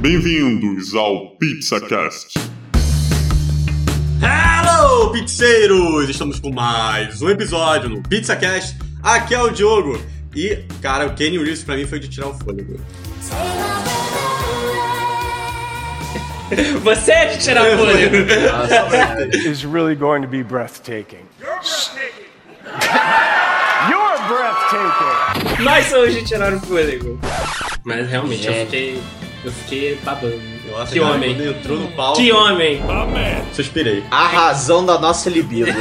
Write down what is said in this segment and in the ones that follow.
Bem-vindos ao PizzaCast. Hello, pizzeiros! Estamos com mais um episódio no PizzaCast. Aqui é o Diogo. E, cara, o Kenny Reeves pra mim foi de tirar o fôlego. Você é de tirar o fôlego. is really going to be breathtaking. You're breathtaking. Nós somos de tirar o fôlego. Mas realmente eu Gente. fiquei. Eu fiquei babando. Nossa, Que cara, homem. Quando entrou no palco, Que homem! suspirei. A razão da nossa libido.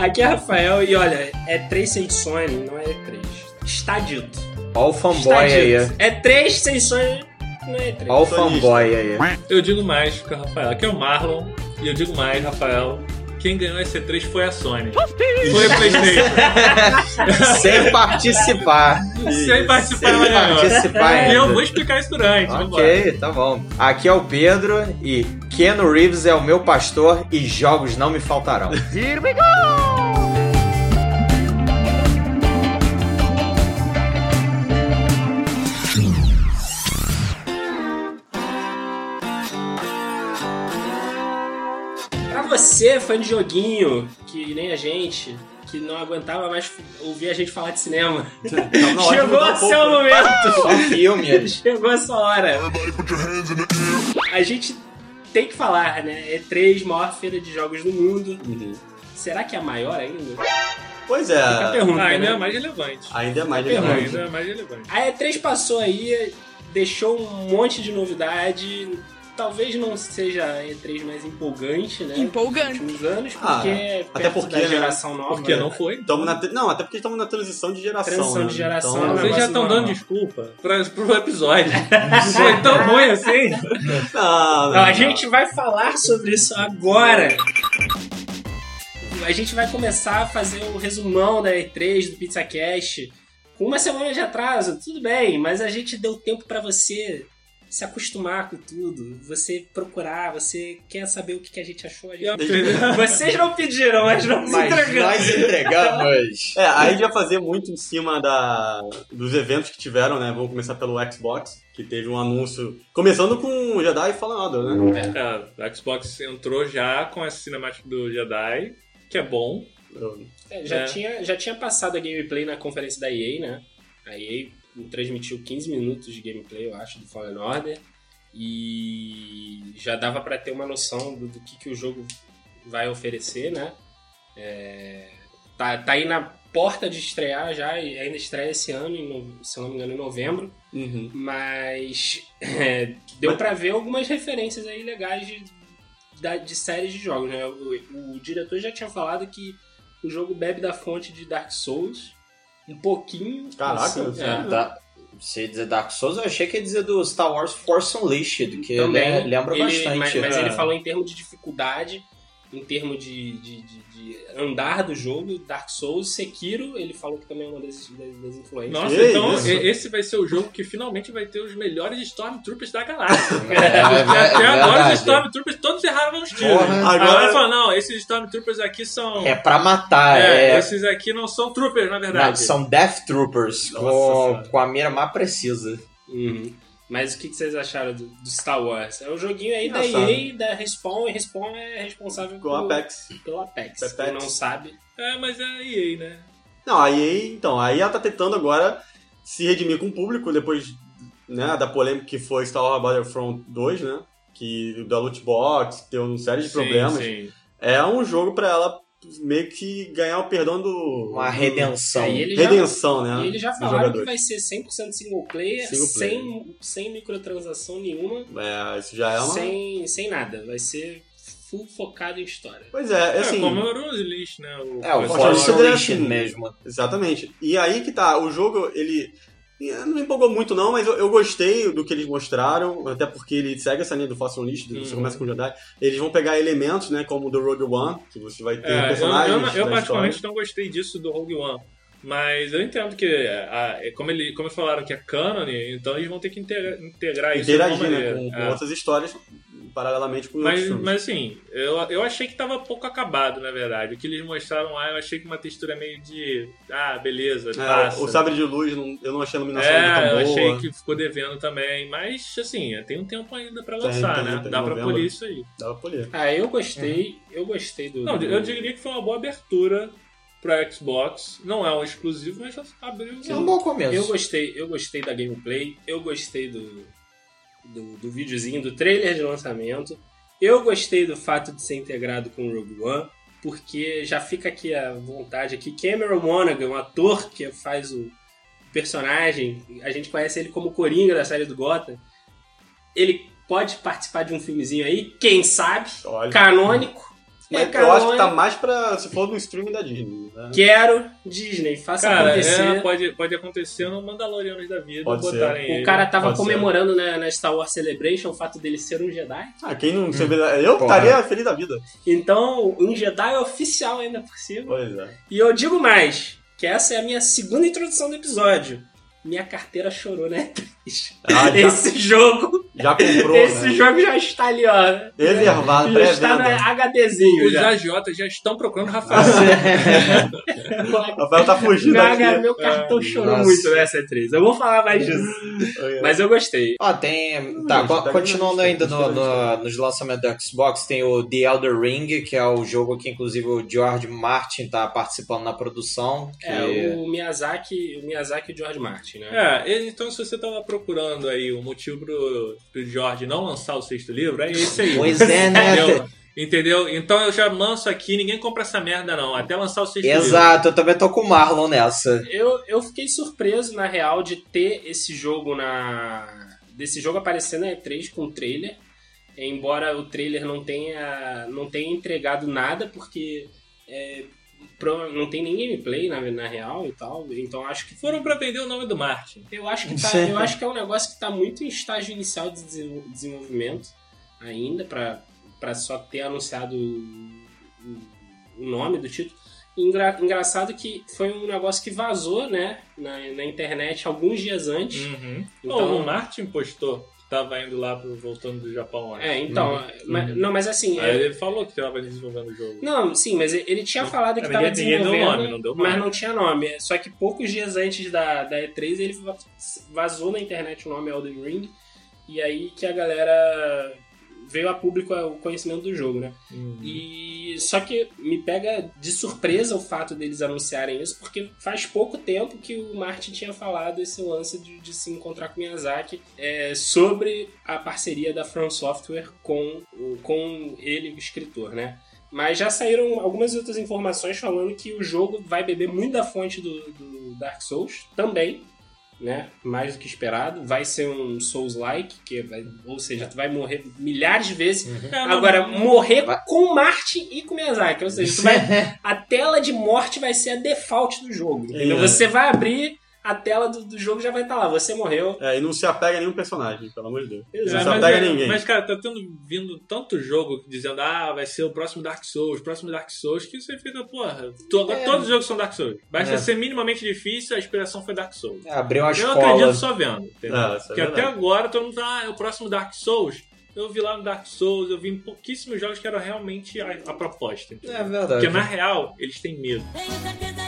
Aqui é Rafael e olha, é 3 sem Sony, não é 3. Está dito. Ó o fanboy aí. É 3 sem Sony, não é 3. Ó o fanboy aí. Eu digo mais que o Rafael. Aqui é o Marlon. E eu digo mais, Rafael. Quem ganhou esse C3 foi a Sony. Foi a Playstation. Sem participar. Sem participar, Sem participar E eu vou explicar isso durante. vambora. Ok, tá bom. Aqui é o Pedro e Keanu Reeves é o meu pastor e jogos não me faltarão. Here we go. Você, fã de joguinho, que nem a gente, que não aguentava mais ouvir a gente falar de cinema. De Chegou o pouco, seu né? momento! Só filme. Chegou essa hora. A gente tem que falar, né? E3, maior feira de jogos do mundo. Uhum. Será que é a maior ainda? Pois a é, pergunta, Ah, ainda né? é mais relevante. ainda é mais Pergunta. relevante. Ainda é mais relevante. A E3 passou aí, deixou um monte de novidade. Talvez não seja a E3 mais empolgante, né? Empolgante. Nos últimos anos, Ah, porque até perto porque, da né? geração nova. Porque né? não foi. Tamo na Não, até porque estamos na transição de geração. Transição né? de geração, Então, né? Vocês já estão dando desculpa pra, pro episódio. foi tão ruim assim. Não, não, Não, a não. gente vai falar sobre isso agora. A gente vai começar a fazer o resumão da E3 do PizzaCast com uma semana de atraso, tudo bem, mas a gente deu tempo pra você se acostumar com tudo, você procurar, você quer saber o que que a gente achou. A gente... Vocês não pediram, mas não se Mas entregando. nós entregamos. É, aí a gente vai fazer muito em cima da, dos eventos que tiveram, né? Vamos começar pelo Xbox, que teve um anúncio. Começando com o Jedi Order, né? É, a Xbox entrou já com essa cinemática do Jedi, que é bom. É, já, É. Tinha, já tinha passado a gameplay na conferência da EA, né? A EA transmitiu 15 minutos de gameplay, eu acho, do Fallen Order. E já dava pra ter uma noção do, do que, que o jogo vai oferecer, né? É, tá, tá aí na porta de estrear já, e ainda estreia esse ano, se não me engano, em novembro. Uhum. Mas é, deu Mas- pra ver algumas referências aí legais de, da- de séries de jogos, né? O, o diretor já tinha falado que o jogo bebe da fonte de Dark Souls um pouquinho. Caraca, assim, é. Da- Você dizer Dark Souls, eu achei que ia dizer do Star Wars Force Unleashed, que Também, le- lembra ele- bastante. Mas, mas é. ele falou em termos de dificuldade, em termos de, de, de- de andar do jogo, Dark Souls, Sekiro, ele falou que também é uma das, das, das influências. Nossa, Que então isso? esse vai ser o jogo que finalmente vai ter os melhores Stormtroopers da galáxia. É, é, Porque é até agora os Stormtroopers todos erraram os tiros. Porra. Agora, falou, não, esses Stormtroopers aqui são... É pra matar, É, é. esses aqui não são troopers, na Não, verdade. são Death Troopers Nossa com, Senhora. com a mira mais precisa. Uhum. Mas o que que vocês acharam do, do Star Wars? É um joguinho aí da. EA, da Respawn, e Respawn é responsável pelo, Apex. pelo Apex. Apex. Quem não sabe. É, mas é a EA, né? Não, a EA, então, a EA tá tentando agora se redimir com o público depois né, da polêmica que foi Star Wars Battlefront 2, né? Que da loot box, deu uma série de Sim, problemas. sim. É um jogo pra ela meio que ganhar o perdão do. Uma do- redenção. Aí ele já- Redenção, né? E eles já falaram que vai ser 100% single player, Single player. Sem, sem microtransação nenhuma, É, isso já é uma. sem, sem nada. Vai ser full focado em história. Pois é, É, assim. como era o List, né? O, É, o Unleashed Unleashed mesmo. Exatamente. E aí que tá, o jogo, ele. Não me empolgou muito, não, mas eu, eu gostei do que eles mostraram, até porque ele segue essa linha do List, você Uhum. começa com o Jedi. Eles vão pegar elementos, né, como o do Rogue One, que você vai ter É, eu, personagens. eu, eu da particularmente história. não gostei disso do Rogue One. Mas eu entendo que, a- é, como, ele, como eles falaram que é canon, então eles vão ter que integra- integrar isso de interagir né, com, com É. outras histórias paralelamente com os Mas, outros filmes. mas assim, eu, eu achei que tava pouco acabado, na verdade. O que eles mostraram lá, eu achei que uma textura meio de. Ah, beleza, É, o Sabre de Luz, não- eu não achei a iluminação É, eu tão boa. achei que ficou devendo também. Mas, assim, tem um tempo ainda pra Tem, lançar, tem, né? tem, Dá pra novembro. polir isso aí. Dava pra polir. Ah, eu gostei, eu gostei do. Não, do- eu diria que foi uma boa abertura pra Xbox. Não é um exclusivo, mas já abriu. É um bom começo. Eu gostei, eu gostei da gameplay, eu gostei do, do, do videozinho, do trailer de lançamento. Eu gostei do fato de ser integrado com o Rogue One, porque já fica aqui a vontade aqui. Cameron Monaghan, um ator que faz o personagem, a gente conhece ele como Coringa da série do Gotham. Ele pode participar de um filmezinho aí, quem sabe? Olha. Canônico. Mas É eu acho que tá mais pra. Se for no streaming da Disney. Né? Quero Disney, faça Cara, acontecer. é, pode, pode acontecer no Mandalorianos da vida. Pode ser. O ele. cara tava Pode comemorando na, na Star Wars Celebration o fato dele ser um Jedi. Ah, quem não. vê- Eu Porra. estaria feliz da vida. Então, um Jedi oficial ainda por cima. Pois é. E eu digo mais, que essa é a minha segunda introdução do episódio. Minha carteira chorou, né? Ah, Esse jogo, já comprou, esse né? jogo já está ali, ó. Reservado, Já está no. HDzinho Os já. AJ já estão procurando o Rafael. O Rafael tá fugindo Meu, aqui. meu cartão chorou Nossa. muito nessa 3 Eu vou falar mais disso. Mas eu gostei. Ó, tem. Tá, Hum, co- tá continuando ainda no, tá no- nos lançamentos do Xbox, tem o The Elder Ring, que é o jogo que inclusive o George Martin tá participando na produção. Que... É, o Miyazaki, o Miyazaki e o George Martin, né? É, então se você tava procurando aí o motivo pro, pro George não lançar o sexto livro, é esse aí. Pois é, né? Entendeu? Entendeu? Então eu já lanço aqui, ninguém compra essa merda não, até lançar o sexto livro. Exato, eu também tô com o Marlon nessa. Eu, eu fiquei surpreso, na real, de ter esse jogo na. desse jogo aparecer na E3 com trailer. Embora o trailer não tenha, não tenha entregado nada, porque é, não tem nem gameplay na, na real e tal. Então acho que Foram pra vender o nome do Martin. eu acho que tá, eu acho que é um negócio que está muito em estágio inicial de desenvol- desenvolvimento ainda para para só ter anunciado o, nome do título. Engra- engraçado que foi um negócio que vazou, né, na, na internet alguns dias antes. Uhum. Então- o Martin postou tava indo lá pro, voltando do Japão. acho. É, então, mas- não, mas assim, Aí é- ele falou que tava desenvolvendo o jogo. não, sim, mas ele tinha falado que Mas estava ninguém deu desenvolvendo, nome, não deu mas nome. não tinha nome. Só que poucos dias antes da, da E3 ele va- vazou na internet o nome Elden Ring e aí que a galera veio a público o conhecimento do jogo, né? Uhum. E só que me pega de surpresa o fato deles anunciarem isso, porque faz pouco tempo que o Martin tinha falado esse lance de, de se encontrar com o Miyazaki é, sobre a parceria da From Software com, com ele, o escritor, né? Mas já saíram algumas outras informações falando que o jogo vai beber muito da fonte do, do Dark Souls também, né? Mais do que esperado. Vai ser um Souls-like, que vai, ou seja, tu vai morrer milhares de vezes. Mas- Agora, morrer Vai- com Martin e com Miyazaki. Ou seja, tu vai, a tela de morte vai ser a default do jogo. entendeu? É. Você vai abrir, a tela do, do jogo já vai estar lá. Você morreu. É, e não se apega a nenhum personagem, pelo amor de Deus. É, Não se mas, apega a é- ninguém. mas, cara, tá tendo vindo tanto jogo dizendo, ah, vai ser o próximo Dark Souls, próximo Dark Souls, que você fica, porra, to- É. todos os jogos são Dark Souls. Basta É. ser minimamente difícil, a inspiração foi Dark Souls. Abriu uma Eu acredito só vendo, entendeu? É, é Porque até agora todo mundo fala, ah, é o próximo Dark Souls. Eu vi lá no Dark Souls, eu vi em pouquíssimos jogos que era realmente a, a proposta. entendeu? É verdade. Porque na real, eles têm medo. Tenho certeza,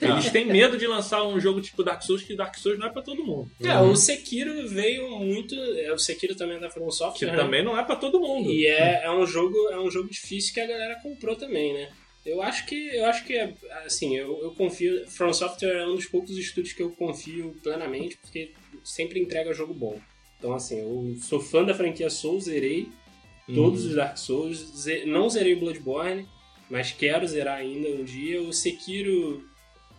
Eles têm medo de lançar um jogo tipo Dark Souls, que Dark Souls não é pra todo mundo. É, o Sekiro veio muito. é, O Sekiro também é da From Que Software. né? também não é pra todo mundo. E é, é um jogo é um jogo difícil que a galera comprou também, né? Eu acho que eu acho que é, assim, eu, eu confio, From Software é um dos poucos estúdios que eu confio plenamente, porque sempre entrega jogo bom. Então assim, eu sou fã da franquia Souls, zerei todos Uhum. os Dark Souls, não zerei Bloodborne, mas quero zerar ainda um dia. O Sekiro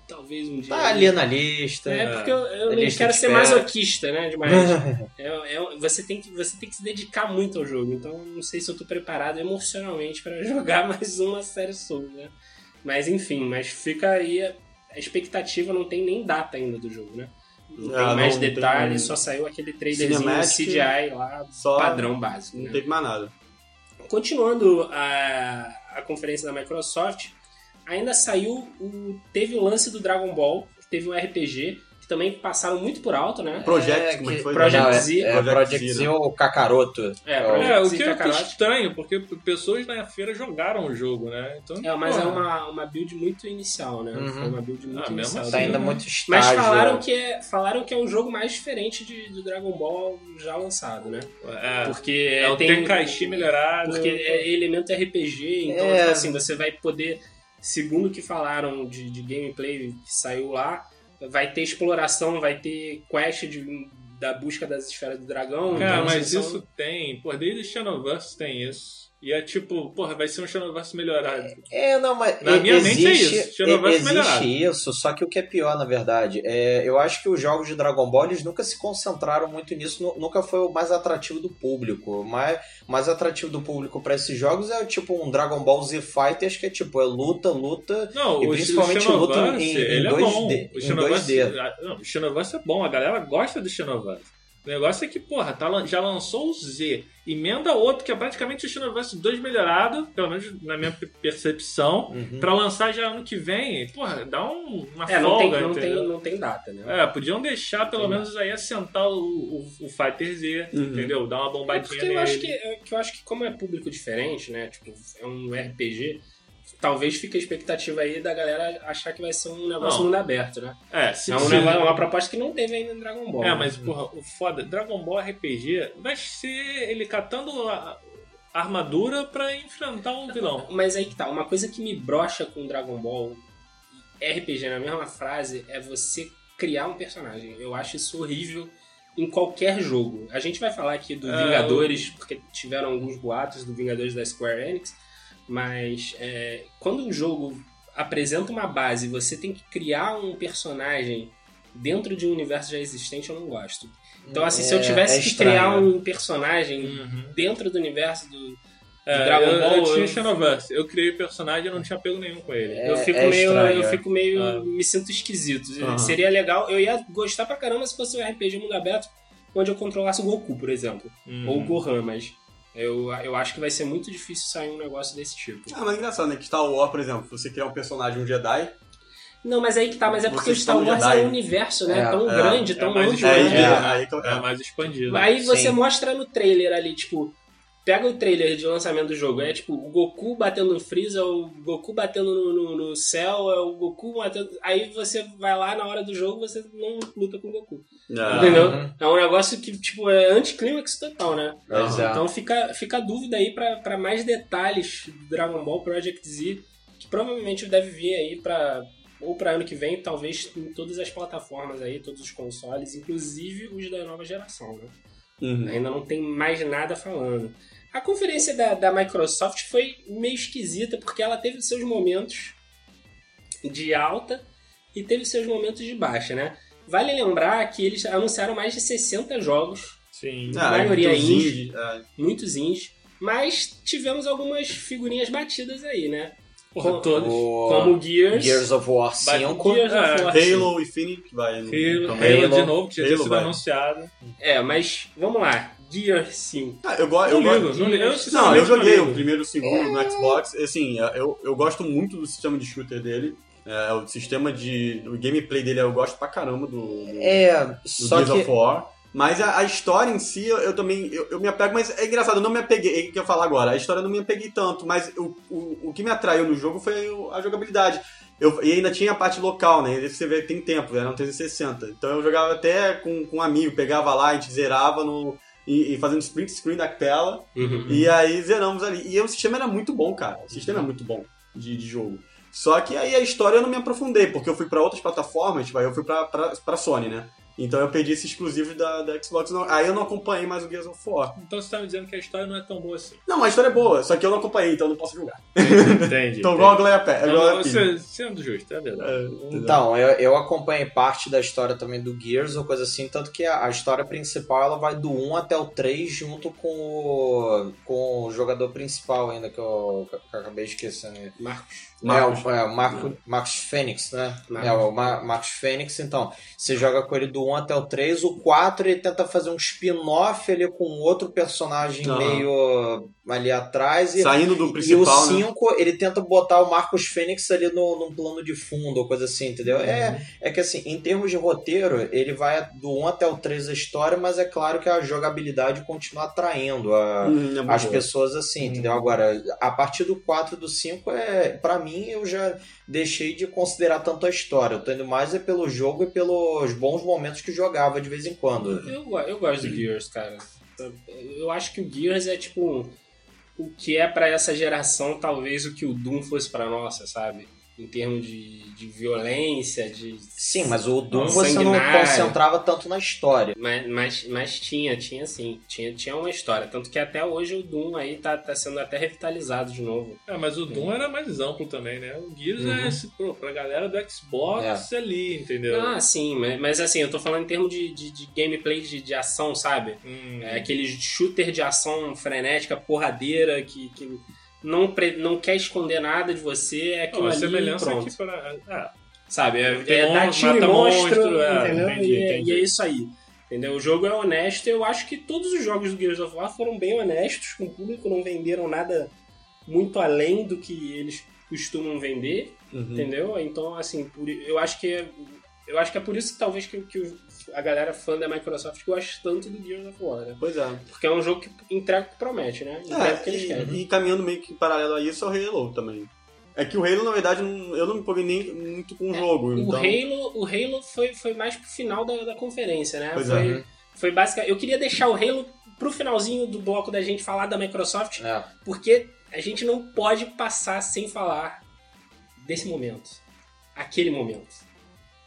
talvez um dia. Tá ali na lista. É porque eu, eu não quero ser masoquista, né? Demais. É, é- você, tem que, você tem que se dedicar muito ao jogo. Então, não sei se eu tô preparado emocionalmente para jogar mais uma série Souls, né? Mas enfim, mas fica aí. A, a expectativa não tem nem data ainda do jogo, né? Não Ah, tem mais não detalhes, só saiu aquele trailerzinho Cinematic, CGI lá, padrão básico. Não né? teve mais nada. Continuando a, a conferência da Microsoft, ainda saiu o. Teve o lance do Dragon Ball, que teve um RPG, que também passaram muito por alto, né? Project, como é que foi? Project Não, é- Z. É, Project Project Z, Z né? ou Kakaroto. É, É, o Z que é estranho, porque pessoas na feira jogaram o jogo, né? Então, É, mas é porra, uma, uma build muito inicial, né? Uhum. Foi uma build muito Ah, inicial. assim, Tá ainda né? muito Mas estágio. falaram que, é, falaram que é o jogo mais diferente de, do Dragon Ball já lançado, né? É, Porque é o tem Tenkaichi melhorado. Porque é elemento RPG, então É. tipo assim, você vai poder, segundo o que falaram de, de gameplay que saiu lá, vai ter exploração, vai ter quest de, da busca das esferas do dragão. Cara, então, mas isso tem. Pô, desde Xenoverse tem isso. E é tipo, porra, vai ser um Xenoverse melhorado. É, não, mas Na minha mente é existe, isso, Xenoverse existe melhorado. isso, só que o que é pior, na verdade, é, eu acho que os jogos de Dragon Ball eles nunca se concentraram muito nisso, nu- nunca foi o mais atrativo do público. O mais, mais atrativo do público pra esses jogos é tipo um Dragon Ball Z Fighters, que é tipo, é luta, luta. Não, E o, principalmente o luta em- em ele é 2D, bom. O em Xenoverse, 2D. ah, não, o Xenoverse é bom, a galera gosta do Xenoverse. O negócio é que, porra, tá já lançou o Z, emenda outro que é praticamente o Xenoverse 2 melhorado, pelo menos na minha pe- percepção, Uhum. pra lançar já ano que vem. Porra, dá um, uma É, não tem, folga, não, tem, não tem data, né? É, podiam deixar pelo menos aí assentar o, o, o Fighter Z, Uhum. entendeu? Dar uma É bombadinha porque eu nele. acho que, é que eu acho que como é público diferente, né? Tipo, é um RPG, talvez fique a expectativa aí da galera achar que vai ser um negócio Não. mundo aberto, né? É, se, É um se- negócio- uma proposta que não teve ainda em Dragon Ball. É, né? mas, porra, o foda, Dragon Ball RPG vai ser ele catando a armadura pra enfrentar o vilão. Mas aí que tá, uma coisa que me brocha com Dragon Ball RPG na mesma frase é você criar um personagem. Eu acho isso horrível em qualquer jogo. A gente vai falar aqui do É, Vingadores, porque tiveram alguns boatos do Vingadores da Square Enix, mas é, quando um jogo apresenta uma base e você tem que criar um personagem dentro de um universo já existente, eu não gosto. Então, assim, se eu É- tivesse é que criar um personagem Uhum. dentro do universo do, É, Dragon Ball, eu tinha eu- Xenoverse. Eu criei personagem e não tinha pego nenhum com ele. É- eu fico é meio, estranho, eu é. fico meio, Ah. me sinto esquisito. Aham. Seria legal, eu ia gostar pra caramba se fosse um RPG mundo aberto, onde eu controlasse o Goku, por exemplo, Uhum. ou o Gohan, mas eu, eu acho que vai ser muito difícil sair um negócio desse tipo. Ah, mas é engraçado, né? Que Star Wars, por exemplo, você criar um personagem, um Jedi, Não, mas aí que tá, mas é porque o Star Wars Jedi. é um universo, né? É, tão é, grande, é tão mais amplo. é, é, né? aí que eu- É mais expandido. Aí você Sim. mostra no trailer ali, tipo, pega o trailer de lançamento do jogo, é tipo o Goku batendo no Freeza, o Goku batendo no, no- no céu, é o Goku batendo. Aí você vai lá na hora do jogo você não luta com o Goku. Ah, Entendeu? Uhum. É um negócio que, tipo, é anticlímax total, né? Então fica, fica a dúvida aí pra, pra mais detalhes do Dragon Ball Project Z, que provavelmente deve vir aí pra. Ou pra ano que vem, talvez em todas as plataformas aí, todos os consoles, inclusive os da nova geração, né? Uhum. Ainda não tem mais nada falando. A conferência da, da Microsoft foi meio esquisita, porque ela teve seus momentos de alta e teve seus momentos de baixa, né? Vale lembrar que eles anunciaram mais de 60 jogos, Sim. Ah, maioria muitos indie. indies, é. muitos indies, mas tivemos algumas figurinhas batidas aí, né? Porra, Com- todos. O Como Gears, Gears of War 5. Gears of É, War. Halo Infinite, que vai no, Halo, também. Halo de novo, tinha Halo, sido vai. anunciado. É, mas vamos lá. Gears 5. Ah, eu, go eu Não gosto. ligo, não ligo. Eu, Não, eu joguei não o primeiro e o segundo no Xbox. Assim, eu, eu gosto muito do sistema de shooter dele. É, o sistema de. O gameplay dele eu gosto pra caramba do, do, É, do só Gears que. of War. Mas a, a história em si, eu, eu também eu, eu me apego, mas é engraçado, eu não me apeguei, é o que eu ia falar agora, a história eu não me apeguei tanto, mas o, o, o que me atraiu no jogo foi a jogabilidade. Eu, e ainda tinha a parte local, né? Você vê, tem tempo, era um 360. Então eu jogava até com, com um amigo, pegava lá, a gente zerava no. E, e fazendo split screen da tela. E aí zeramos ali. E o sistema era muito bom, cara. O sistema é muito bom de, de jogo. Só que aí a história eu não me aprofundei, porque eu fui pra outras plataformas, tipo, aí eu fui pra, pra, pra Sony, né? Então eu perdi esses exclusivos da, da Xbox. Não- aí eu não acompanhei mais o Gears of War. Então você tá me dizendo que a história não é tão boa assim. Não, a história é boa, só que eu não acompanhei, então eu não posso julgar. Entendi. Então igual a Glória Pé. Não, Glória não, Pires. você, sendo justo, é verdade. É? Então, eu, eu acompanhei parte da história também do Gears ou coisa assim, tanto que a, a história principal ela vai do 1 até o 3 junto com o, com o jogador principal ainda, que eu, que eu acabei esquecendo. Marcos. Marcos. É, o, é, o Marco, Marcos Fênix, né? Marcos. É, o Ma- Marcos Fênix, então. Você joga com ele do 1 até o 3. O 4 ele tenta fazer um spin-off ali com outro personagem Aham. meio. Ali atrás e, Saindo do e o principal, né? 5, ele tenta botar o Marcos Fênix ali no, num plano de fundo ou coisa assim, entendeu? Uhum. É, é que assim, em termos de roteiro, ele vai do 1 até o 3 a história, mas é claro que a jogabilidade continua atraindo a, Hum, é as bom. pessoas assim, entendeu? Agora, a partir do 4 e do 5, é, para mim, eu já deixei de considerar tanto a história. Eu tô indo mais é pelo jogo e pelos bons momentos que jogava de vez em quando. Eu, eu gosto do Gears, cara. Eu acho que o Gears é tipo o que é pra essa geração, talvez o que o Doom fosse pra nossa, sabe? Em termos de, de violência, de. Sim, mas o Doom Não, você não concentrava tanto na história. Mas, mas, mas tinha, tinha sim. Tinha, tinha uma história. Tanto que até hoje o Doom aí tá, tá sendo até revitalizado de novo. É, mas o Doom era mais amplo também, né? O Gears Uhum. é esse, pô, pra galera do Xbox ali, entendeu? Ah, sim, mas, mas assim, eu tô falando em termos de, de, de gameplay de, de ação, sabe? Hum, É aquele shooter de ação frenética, porradeira, que, que não, pre- não quer esconder nada de você, é aquilo a ali semelhança pronto. aqui para. Ah, Sabe? É, é dar monstro, tiro em mata monstro, monstro, é, entendeu? entendi, e, é, entendi. e é isso aí. Entendeu? O jogo é honesto eu acho que todos os jogos do Gears of War foram bem honestos com o público, não venderam nada muito além do que eles costumam vender, Uhum. entendeu? Então, assim, por- eu acho que é, eu acho que é por isso que talvez que, que o- a galera fã da Microsoft goste tanto do Gears of War, né? Pois é. Porque é um jogo que entrega o que promete, né? Entrega o que eles É, querem. e, e caminhando meio que paralelo a isso é o Halo também. É que o Halo, na verdade, eu não me empolguei nem muito com o jogo. É, O então... Halo, o Halo foi, foi mais pro final da, da conferência, né? Pois foi, é. foi basicamente. Eu queria deixar o Halo pro finalzinho do bloco da gente falar da Microsoft, É. porque a gente não pode passar sem falar desse momento. Aquele momento.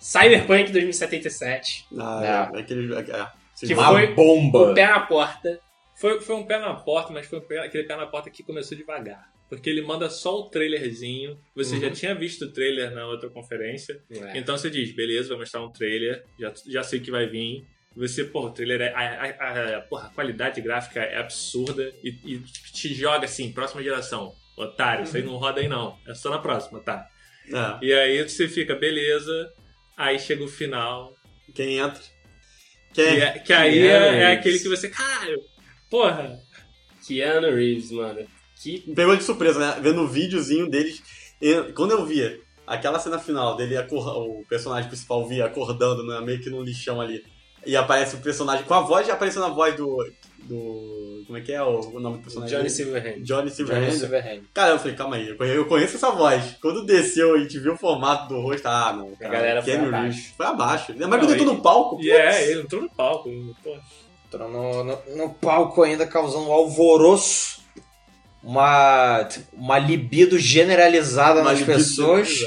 Cyberpunk 2077. Ah, é, aquele. É, é, sim. Que Uma foi bomba. O pé na porta. Foi, foi um pé na porta, mas foi um pé- aquele pé na porta que começou devagar. Porque ele manda só o trailerzinho. Você já tinha visto o trailer na outra conferência. É. Então você diz, beleza, vai mostrar um trailer, já, já sei que vai vir. Você, pô, o trailer é. A, a- a- porra, a qualidade gráfica é absurda e, e te joga assim, próxima geração. Otário, isso aí não roda aí não. É só na próxima, tá? É, E aí você fica, beleza. Aí chega o final. Quem entra? Que, Quem? é- que aí é, é aquele que você. Cara, porra! Keanu Reeves, mano. Que Me pegou de surpresa, né? Vendo o videozinho deles. quando eu via aquela cena final dele, acor- o personagem principal via acordando né, meio que num lixão ali. E aparece o personagem com a voz, já apareceu na voz do. Do como é que é o, o nome do personagem? Johnny? Silverhand. Johnny Johnny Silverhand. Silverhand. Cara, eu falei, calma aí, eu conheço, eu conheço essa voz. Quando desceu e a gente viu o formato do rosto, ah, não. Cara, galera foi Keanu abaixo. Reeves. Foi abaixo. Mas Não, quando eu tô e- no palco, E é, ele entrou no palco. Porra. Entrou no, no, no palco ainda causando um alvoroço. Uma, uma libido generalizada Uma nas libido pessoas.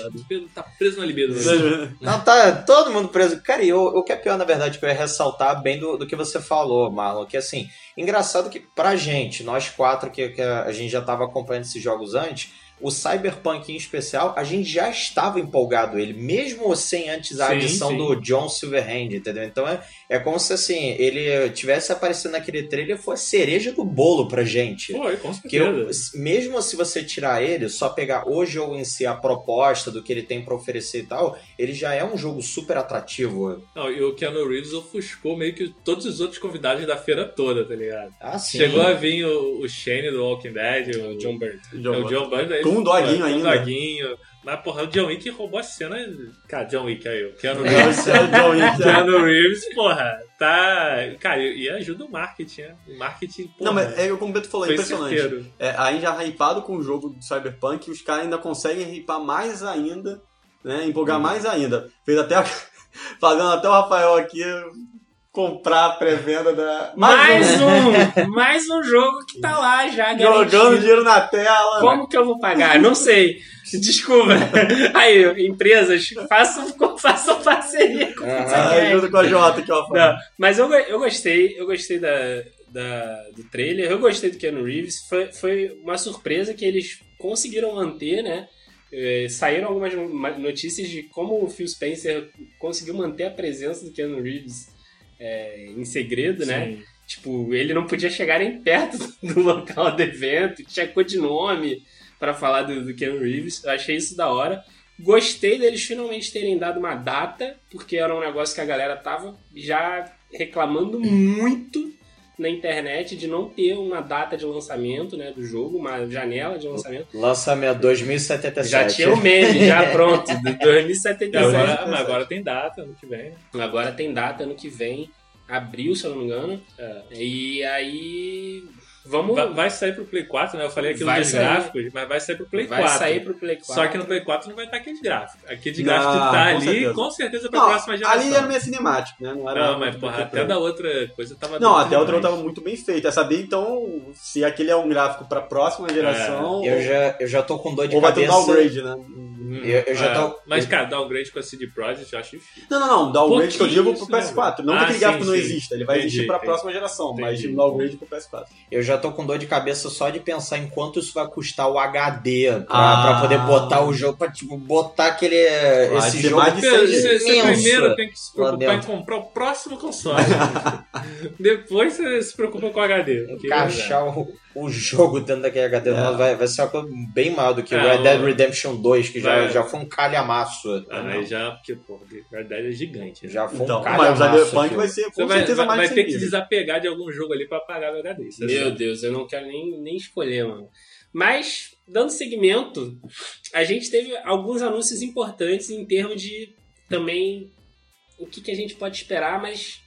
Tá preso na libido. Não, tá todo mundo preso. Cara, e o, o que é pior, na verdade, que eu ia ressaltar bem do, do que você falou, Marlon, que assim, engraçado que pra gente, nós quatro que, que a gente já tava acompanhando esses jogos antes, o Cyberpunk em especial, a gente já estava empolgado ele, mesmo sem antes a Sim, adição sim. do John Silverhand, entendeu? Então é, é como se assim, ele tivesse aparecendo naquele trailer foi a cereja do bolo pra gente. Foi, com Que eu- certeza. mesmo se você tirar ele, só pegar o jogo em si, a proposta do que ele tem pra oferecer e tal, ele já é um jogo super atrativo. Não, e o Keanu Reeves ofuscou meio que todos os outros convidados da feira toda, tá ligado? Ah, sim. Chegou a vir o, o Shane do Walking Dead, o, O John é, o John Byrne. ele- Com um doguinho com um ainda. doguinho. Mas, porra, o John Wick roubou a cena. Cara, John Wick aí, o Keanu É, Reeves. é o John Wick, é. Keanu Reeves, porra, tá. Cara, e ajuda o marketing, né? O marketing, porra. Não, mas é como o Beto falou, é impressionante. É, aí já hypado com o jogo do Cyberpunk, os caras ainda conseguem hypar mais ainda, né? Empolgar mais ainda. Fez até fazendo até o Rafael aqui comprar a pré-venda da. Mais um, um! mais um jogo que tá lá já, Jogando garantido. dinheiro na tela. Como que eu vou pagar? Não sei. Desculpa. Aí, empresas, façam, façam parceria com o Ah, junto com a Jota aqui, ó. Não, mas eu, eu gostei, eu gostei da, da- do trailer, eu gostei do Keanu Reeves. Foi, foi uma surpresa que eles conseguiram manter, né? Eh, saíram algumas no- notícias de como o Phil Spencer conseguiu manter a presença do Keanu Reeves eh, em segredo, né? Sim. Tipo, ele não podia chegar nem perto do local do evento, tinha codinome pra falar do, do Keanu Reeves. Eu achei isso da hora. Gostei deles finalmente terem dado uma data, porque era um negócio que a galera tava já reclamando muito na internet de não ter uma data de lançamento né, do jogo, uma janela de lançamento. Lançamento 2077. Já tinha o meme, já pronto, de E 2077. agora, mas agora tem data, ano que vem. Agora tem data ano que vem, abril, se eu não me engano. É. E aí. Vamos. Vai, vai sair pro Play 4, né? Eu falei aquilo Vai dos sair. gráficos, mas vai sair pro Play vai 4. sair pro Play 4. Só que no Play 4 não vai estar aquele gráfico. Aquele Não, gráfico que tá com ali, certeza. com certeza pra Não, próxima geração. ali era meio cinemático, né? Não, era Não, mas porra, até da outra coisa tava Não, até a outra tava muito bem feita. É saber, então, se aquele é um gráfico pra próxima geração Eu já, eu já tô com dor de ou vai ter um cabeça. downgrade, né? Hum, Eu- eu já é. tô- Mas, cara, downgrade com a CD Projekt eu acho difícil. Não, não, não. Downgrade que eu digo pro Pouquinho, PS4. Não né? que Ah, aquele gráfico sim, não exista. Ele vai Entendi, existir pra entendi. próxima geração, mas Entendi. um downgrade pro PS4. Eu já tô com dor de cabeça só de pensar em quanto isso vai custar o HD pra, Ah. pra poder botar o jogo, pra tipo, botar aquele. Vai esse jogo. mais de Você, você- primeiro tem que se preocupar em comprar o próximo console. Depois você se preocupa com o HD. Encaixar o, o jogo dentro daquele HD É. vai, vai ser uma coisa bem maior do que o É, Red Dead Redemption 2, que já, Já foi um calhamaço. Ah, aí já, porque, pô, a verdade é gigante. né? Já foi Então, um mas o calhamaço. Cyberpunk aquilo. vai ser com Você vai, certeza vai, mais vai ter 100 que mil. desapegar de algum jogo ali pra pagar o HD. é Meu. Deus, eu não quero nem, nem escolher, mano. Mas, dando segmento, a gente teve alguns anúncios importantes em termos de também o que, que a gente pode esperar, mas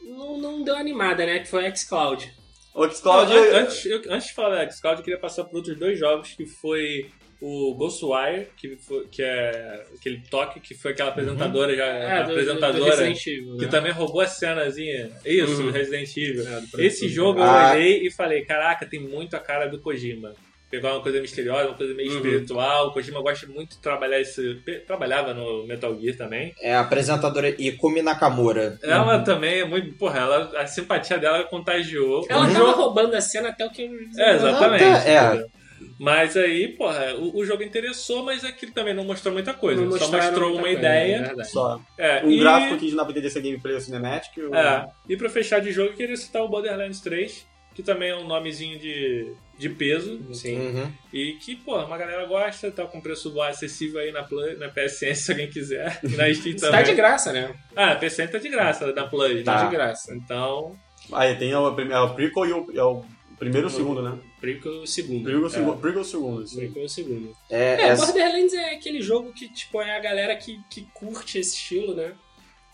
não, não deu animada, né? Que foi o xCloud. O xCloud... Não, an- antes, eu- antes de falar da xCloud, eu queria passar por outros dois jogos, que foi o Ghostwire, que, foi, que é aquele toque, que foi aquela apresentadora, já, É, do- do- do apresentadora, Resident Evil, que né? também roubou a cenazinha. Isso, Uhum. Resident Evil. É, Esse jogo eu Ah. olhei e falei, caraca, tem muito a cara do Kojima. Pegar uma coisa misteriosa, uma coisa meio Uhum. espiritual. O Kojima gosta muito de trabalhar esse... Trabalhava no Metal Gear também. É a apresentadora Ikumi Nakamura. Ela Uhum. também é muito... Porra, ela, a simpatia dela contagiou. Ela O tava jogo- roubando a cena até o que... É, exatamente. É. Mas aí, porra, o, o jogo interessou, mas aquilo também não mostrou muita coisa. Não Só mostrou uma coisa, ideia. é. Só. É, Um e, gráfico que não dá pra entender se é gameplay ou ou- É, e pra fechar de jogo, eu queria citar o Borderlands 3, que também é um nomezinho de, de peso. Sim. Uhum. E que, pô, uma galera gosta, tá com preço acessível aí na, Plus, na PSN, se alguém quiser. E na Steam Tá também. de graça, né? Ah, a PSN tá de graça na Plus. Tá né? de graça. Então, Aí tem o, é o prequel e o, é o primeiro e o segundo, né? Prequel é o segundo. Prequel e o É. segundo. Prequel e o segundo. Prequel é segundo. É, É, essa- Borderlands é aquele jogo que, tipo, é a galera que, que curte esse estilo, né?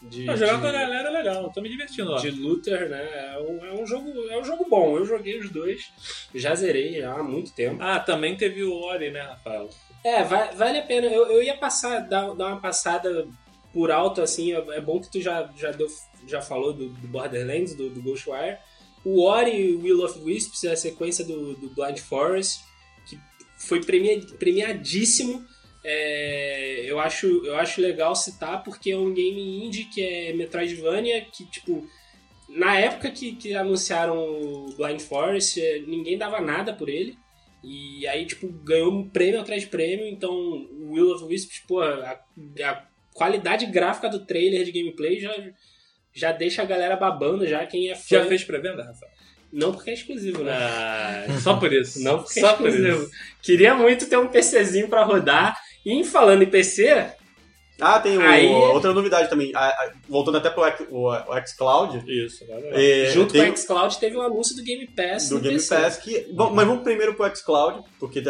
De, pra jogar de- com a galera é legal, tô me divertindo lá. de looter, né? É um, é um jogo, é um jogo bom. Eu joguei os dois, já zerei já há muito tempo. Ah, também teve o Ori, né, Rafael? É, va- vale a pena. Eu, eu ia passar, dar, dar uma passada por alto, assim. É, é bom que tu já, já, deu, já falou do, do Borderlands, do, do Ghostwire. O Ori Will of Wisps é a sequência do, do Blind Forest, que foi premia- premiadíssimo. É, eu, acho, eu acho legal citar porque é um game indie que é Metroidvania, que, tipo, na época que, que anunciaram o Blind Forest, eh, ninguém dava nada por ele. E aí, tipo, ganhou um prêmio atrás de prêmio. Então, o Will of Wisps, pô, a, a qualidade gráfica do trailer de gameplay já, já deixa a galera babando, já quem é fã. Já fez pré-venda, Rafael? Não porque é exclusivo, né? Ah, só por isso. Não porque só é por exclusivo. isso. Queria muito ter um PCzinho pra rodar. E falando em PC, Ah, tem o- Aí- outra novidade também. A- a- voltando até pro X- o, o xCloud. Isso, é, junto tem com o xCloud, teve o anúncio do Game Pass. do no Game PC. Pass que. Bom, mas vamos primeiro pro xCloud, porque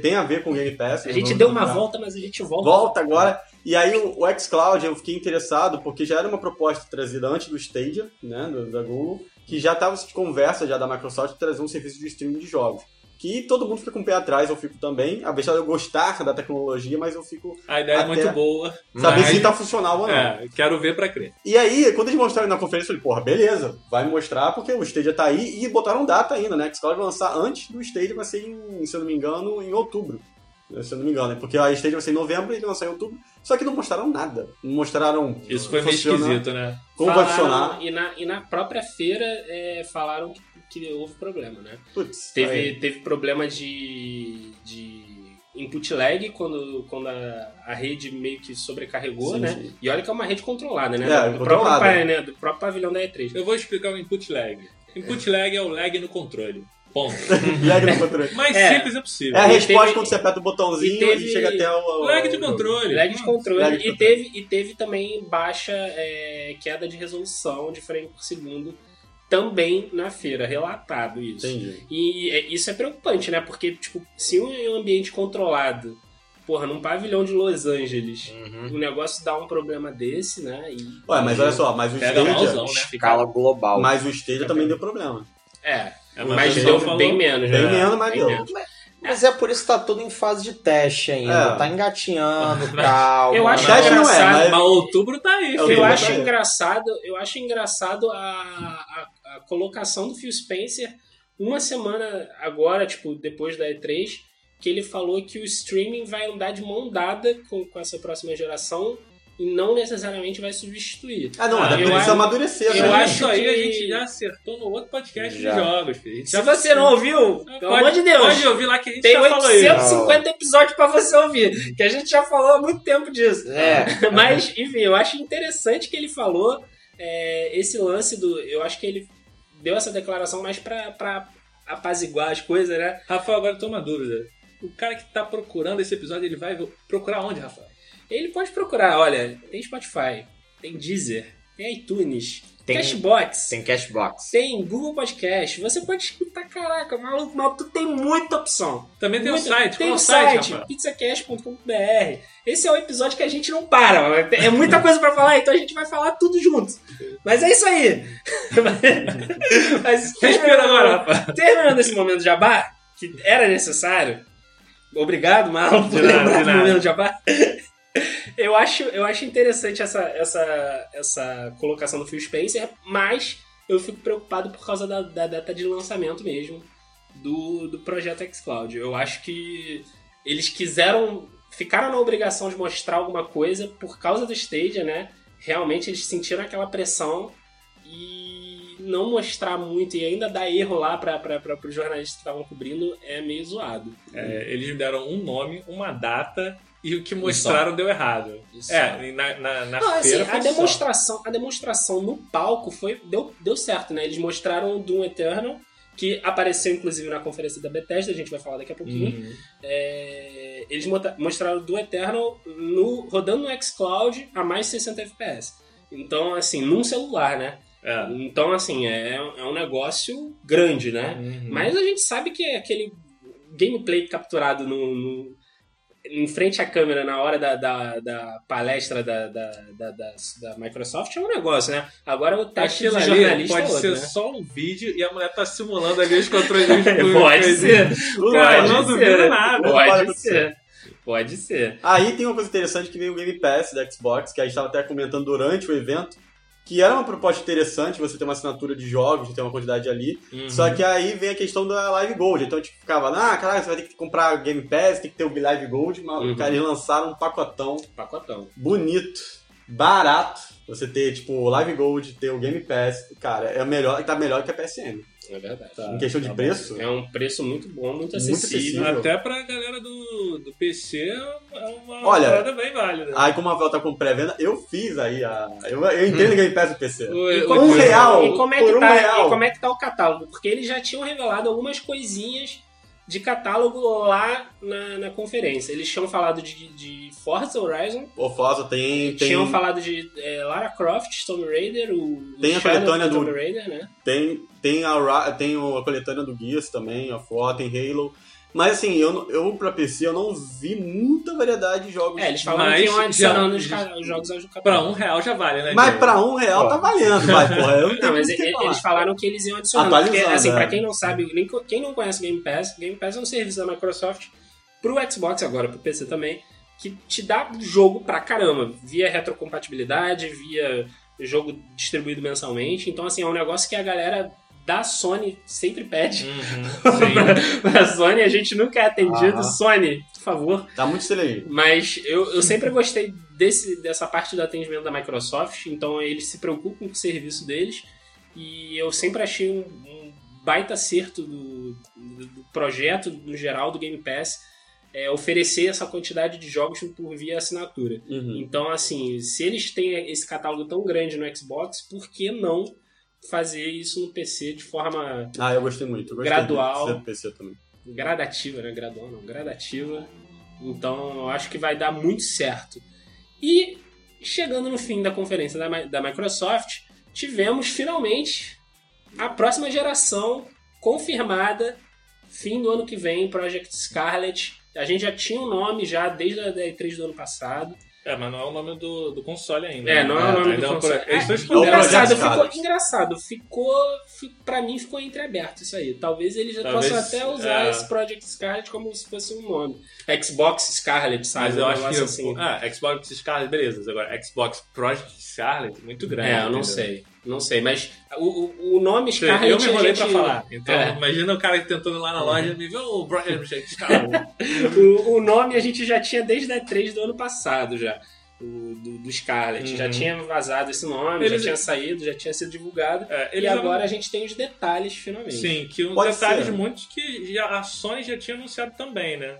tem- a ver com o Game Pass. A gente deu uma volta, mas a gente volta. Volta agora. E aí o, o xCloud eu fiquei interessado porque já era uma proposta trazida antes do Stadia, né, da Google, que já estava de conversa já da Microsoft de trazer um serviço de streaming de jogos. Que todo mundo fica com o pé atrás, eu fico também. Apesar de eu gostar da tecnologia, mas eu fico A ideia é muito boa. saber mas- se tá funcional ou não. É, quero ver pra crer. E aí, quando eles mostraram na conferência, eu falei, porra, beleza, vai mostrar porque o Stadia tá aí e botaram data ainda, né? Que xCloud vai lançar antes do Stadia, vai ser, em, se eu não me engano, em outubro. Se eu não me engano, né? porque a Stadia vai ser em novembro e ele vai lançar em outubro. Só que não mostraram nada. Não mostraram Isso foi meio esquisito, né? como vai Falaram- funcionar. E na, e na própria feira é, falaram que, que houve problema, né? Putz, Teve, aí. teve problema de, de input lag quando, quando a, a rede meio que sobrecarregou, Sim, né? sim. E olha que é uma rede controlada, né? É, do, controlada. próprio, né? do próprio pavilhão da E3. Eu vou explicar o input lag. Input lag é o lag no controle. Ponto. Lag no controle. Mais É. simples é possível. É a E resposta teve- quando você aperta o botãozinho e e, teve- chega até o. o- Lag de controle. Lag de controle. Lag de e, controle. teve, e teve também baixa é, queda de resolução de frame por segundo também na feira, relatado isso. Entendi. E é- isso é preocupante, né? Porque, tipo, se um ambiente controlado, porra, num pavilhão de Los Angeles, Uhum. o negócio dá um problema desse, né? E, Ué, mas olha só, mas o Pega Stadia. né? Escala global. Mas o Stadia também deu problema. É, É, mas, deu falou- bem menos, Bem né? menos, mas Bem deu. menos. Mas é por isso que tá tudo em fase de teste ainda. É. Tá engatinhando, calma. Eu acho Teste não é, engraçado. mas- Mas outubro tá aí, Eu filho. Eu acho vai. engraçado, eu acho engraçado a, a, a colocação do Phil Spencer uma semana agora, tipo, depois da E3, que ele falou que o streaming vai andar de mão dada com, com essa próxima geração e não necessariamente vai substituir. Ah, não, Ah, precisa acho- amadurecer, eu né? acho isso aí a gente já acertou no outro podcast Já. de jogos, filho. Se já- você não ouviu, pelo pode, amor de Deus, Pode ouvir lá que a gente tem já falou isso. 850 episódios pra você ouvir, que a gente já falou há muito tempo disso. É. Mas, enfim, eu acho interessante que ele falou é, esse lance do. Eu acho que ele deu essa declaração mais pra, pra apaziguar as coisas, né? Rafael, agora eu tô uma dúvida. O cara que tá procurando esse episódio, ele vai procurar onde, Rafael? Ele pode procurar, olha, tem Spotify, tem Deezer, tem iTunes, Tem- Cashbox. Tem cashbox. Tem Google Podcast, você pode escutar, caraca, maluco, maluco, tu tem muita opção. Também tem o Muita- site. Tem Qual o o site, site, pizzacast.com.br. Esse é o episódio que a gente não para. É muita coisa pra falar, então a gente vai falar tudo junto. Mas é isso aí. Mas, Respira agora, terminando esse momento de jabá, que era necessário. Obrigado, Marlon, por lembrar do momento de jabá. Eu acho, eu acho interessante essa, essa, essa colocação do Phil Spencer, mas eu fico preocupado por causa da, da data de lançamento mesmo do, do projeto xCloud. Eu acho que eles quiseram, ficaram na obrigação de mostrar alguma coisa por causa do Stadia, né? Realmente eles sentiram aquela pressão e não mostrar muito e ainda dar erro lá para os jornalistas que estavam cobrindo é meio zoado. É, eles me deram um nome, uma data e o que mostraram deu errado. Isso. É, na, na, na Não, assim, feira a foi só. demonstração, a demonstração no palco foi deu, deu certo, né? Eles mostraram o Doom Eternal, que apareceu inclusive na conferência da Bethesda, a gente vai falar daqui a pouquinho. Uhum. É, eles mostraram o Doom Eternal no, rodando no xCloud a mais de 60 FPS. Então, assim, num celular, né? É. Então, assim, é, é um negócio grande, né? Uhum. Mas a gente sabe que aquele gameplay capturado no, no- em frente à câmera na hora da, da, da palestra da, da, da, da- da Microsoft é um negócio, né? Agora o teste Aquilo de ali jornalista pode é outro, ser né? só um vídeo e a mulher tá simulando ali os controles. os Pode ser. Cara, Pode não ser. duvido nada. Pode ser. Pode ser. Aí tem uma coisa interessante que veio o Game Pass da Xbox, que a gente estava até comentando durante o evento, que era uma proposta interessante, você ter uma assinatura de jogos, ter uma quantidade ali. Uhum. Só que aí vem a questão da Live Gold. Então a gente ficava, ah, caralho, você vai ter que comprar Game Pass, tem que ter o Live Gold. Mas Uhum. cara, eles lançaram um pacotão Pacotão. bonito, barato. Você ter, tipo, o Live Gold, ter o Game Pass, cara, é melhor, tá melhor que a PSN. É verdade. em questão de preço, É um preço muito bom, muito Muito acessível. acessível. Até pra galera do, do PC é uma Olha, parada bem válida. aí como a Rafael tá com pré-venda, eu fiz aí a... Eu, eu entrei no Game Pass do PC. O- E o- como, Um real, e como é por que um tá, real. E como é que tá o catálogo? Porque eles já tinham revelado algumas coisinhas de catálogo lá na, na conferência. Eles tinham falado de, de Forza Horizon, O Forza tem... tem... tinham falado de é, Lara Croft, Tomb Raider, o Tem a Shadow coletânea of the do- Tomb Raider, né? Tem, tem, a, tem a coletânea do Gears também, a Forza, tem Halo. Mas assim, eu, eu pra PC eu não vi muita variedade de jogos. É, eles falaram Mas que iam adicionando já- os, os jogos ao Pra um real já vale, né? Mas pra um real tá valendo, vai, porra. Eu não tenho Não, mas que e- falar. eles falaram que eles iam adicionando. Porque, assim, é. pra quem não sabe, nem quem não conhece Game Pass, Game Pass é um serviço da Microsoft pro Xbox agora, pro PC também, que te dá jogo pra caramba, via retrocompatibilidade, via jogo distribuído mensalmente. Então, assim, é um negócio que a galera da Sony sempre pede. Uhum, sim. pra Sony, a gente nunca é atendido. Sony, por favor, Tá muito celeiro. mas eu, eu sempre gostei desse, dessa parte do atendimento da Microsoft, então eles se preocupam com o serviço deles e eu sempre achei um, um baita acerto do, do- do projeto no geral do Game Pass é, oferecer essa quantidade de jogos por via assinatura. Uhum. Então, assim, se eles têm esse catálogo tão grande no Xbox, por que não fazer isso no PC de forma Ah, eu gostei muito. Eu gostei Gradual. muito PC também. gradativa, né? Gradual não, gradativa. Então eu acho que vai dar muito certo. E chegando no fim da conferência da, da Microsoft, tivemos finalmente a próxima geração confirmada, fim do ano que vem, Project Scarlet. A gente já tinha um nome já desde a da E3 do ano passado. É, mas não é o nome do, do console ainda. É, não é o nome do é console. pro- Eles estão É, escondendo. Project engraçado, ficou, engraçado, ficou, fi- pra mim ficou entreaberto isso aí. Talvez eles já Talvez, possam até usar é. esse Project Scarlet como se fosse um nome. Xbox Scarlet, sabe? Mas eu Um acho que. assim. Ah, Xbox Scarlet, beleza. Agora, Xbox Project Scarlet, muito grande. É, eu não entendeu? sei. Não sei, mas o, o, nome Scarlet Eu me enrolei gente- pra falar. Então, É. imagina o cara tentando ir lá na loja e me ver o Scarlet. o, o nome a gente já tinha desde a E3 do ano passado já. O, do, do Scarlet. Uhum. Já tinha vazado esse nome, Eles- já tinha saído, já tinha sido divulgado. É, E agora a gente tem os detalhes finalmente. Sim, que um Pode detalhe ser. de muitos que já, a Sony já tinha anunciado também, né?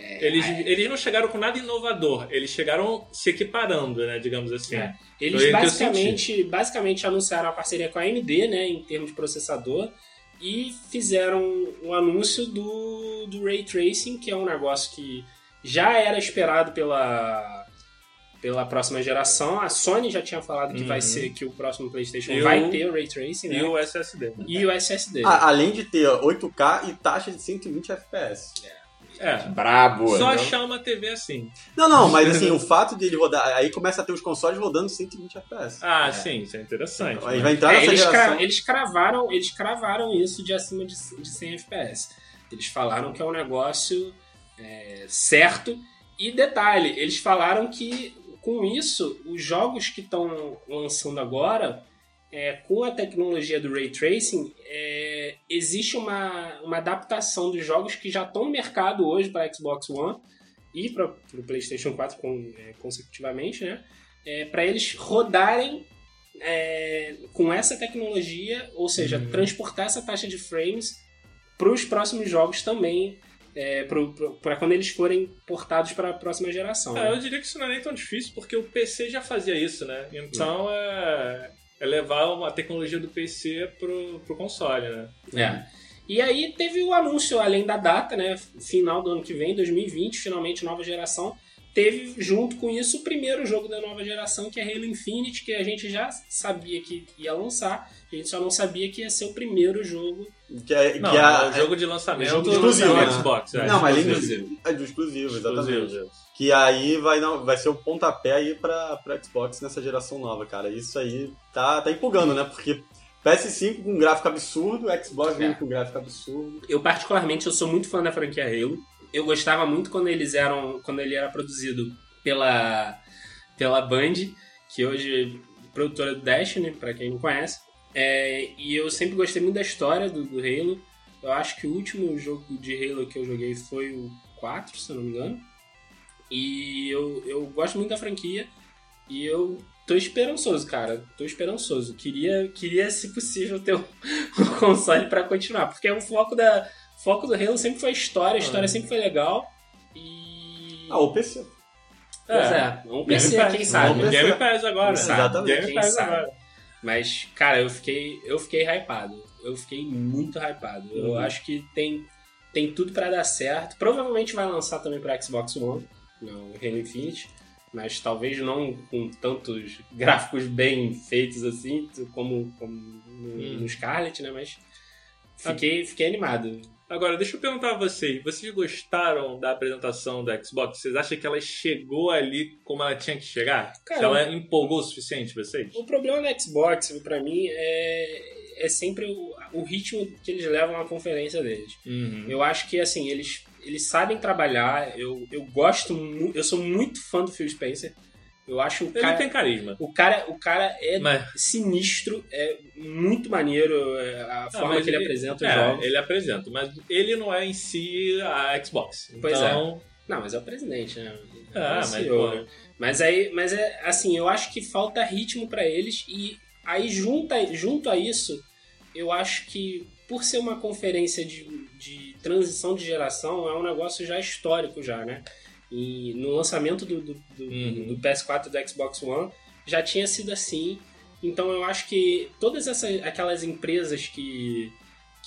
É, Eles, é, eles não chegaram com nada inovador, eles chegaram se equiparando, né? Digamos assim. É. Eles Foi o basicamente, basicamente anunciaram a parceria com a AMD, né, em termos de processador, e fizeram um anúncio do, do Ray Tracing, que é um negócio que já era esperado pela, pela próxima geração. A Sony já tinha falado que Uhum. vai ser que o próximo PlayStation E vai o- ter o Ray Tracing, né? E o SSD. né? E o SSD. Ah, além de ter 8K e taxa de 120 FPS. É. Brabo. Só então. achar uma TV assim. Não, não, mas assim, o fato de ele rodar. Aí começa a ter os consoles rodando 120 FPS. Ah, sim, isso é interessante. Aí né? vai entrar É, nessa eles, cra- eles cravaram, eles cravaram isso de acima de, de 100 FPS. Eles falaram que é um negócio é, certo. E detalhe, eles falaram que com isso, os jogos que estão lançando agora, é, com a tecnologia do Ray Tracing, é, existe uma, uma adaptação dos jogos que já estão no mercado hoje para Xbox One e para o PlayStation 4 com- é, consecutivamente, né? para eles rodarem é, com essa tecnologia, ou seja, Uhum. transportar essa taxa de frames para os próximos jogos também, para quando eles forem portados para a próxima geração. É, né? eu diria que isso não é nem tão difícil, porque o PC já fazia isso, né? Então é, é levar uma tecnologia do PC pro, pro console, né? É. E aí teve o anúncio, além da data, né? Final do ano que vem, 2020, finalmente nova geração. Teve junto com isso o primeiro jogo da nova geração, que é Halo Infinite, que a gente já sabia que ia lançar, a gente só não sabia que ia ser o primeiro jogo. Que é, Não, que é, é o jogo de lançamento exclusivo, do né? Xbox. É, Não, mas exclusivo. é do exclusivo, exatamente. Exclusivo. Que aí vai, não, vai ser o pontapé aí pra, pra Xbox nessa geração nova, cara. Isso aí tá, tá empolgando, né? Porque PS5 com gráfico absurdo, Xbox É. com gráfico absurdo. Eu particularmente eu sou muito fã da franquia Halo. Eu gostava muito quando eles eram, quando ele era produzido pela pela Band, que hoje é produtora do Destiny, pra quem não conhece. É, e eu sempre gostei muito da história do, do Halo. Eu acho que o último jogo de Halo que eu joguei foi o 4, se eu não me engano. E eu, eu gosto muito da franquia. E eu tô esperançoso, cara. Tô esperançoso. Queria, queria se possível, ter um, um console pra continuar. Porque o foco, da, o foco do Halo sempre foi a história. A história sempre foi legal. E... Ah, o PC. Pois é, um PC, Game quem Pass. sabe. Game Game Pass agora. Sabe, Exatamente. Game quem Pass sabe. agora. Mas, cara, eu fiquei, eu fiquei hypado. Eu fiquei muito hypado. Eu Uhum. acho que tem, tem tudo pra dar certo. Provavelmente vai lançar também pra Xbox One, no Halo Infinite. Mas talvez não com tantos gráficos bem feitos assim, como, como no, Hum. no Scarlet, né? Mas fiquei, fiquei animado. Agora, deixa eu perguntar a vocês. Vocês gostaram da apresentação da Xbox? Vocês acham que ela chegou ali como ela tinha que chegar? Cara, ela empolgou o suficiente vocês? O problema da Xbox, pra mim, é, é sempre o, o ritmo que eles levam à conferência deles. Uhum. Eu acho que, assim, eles, eles sabem trabalhar. Eu, eu gosto Eu sou muito fã do Phil Spencer. Eu acho o Ele cara. tem carisma. O cara, o cara é Mas, sinistro, é muito maneiro é, a forma mas que ele, apresenta os é, jogos. Ele apresenta, mas ele não é em si a Xbox. Pois então, Não, mas é o presidente, né? Ah, É o mas, CEO, né? Mas aí, mas é assim, eu acho que falta ritmo pra eles e aí junta, junto a isso, eu acho que por ser uma conferência de, de transição de geração, é um negócio já histórico já, né? E no lançamento do, do, do- Uhum. do PS4 e do Xbox One já tinha sido assim. Então eu acho que todas essas aquelas empresas que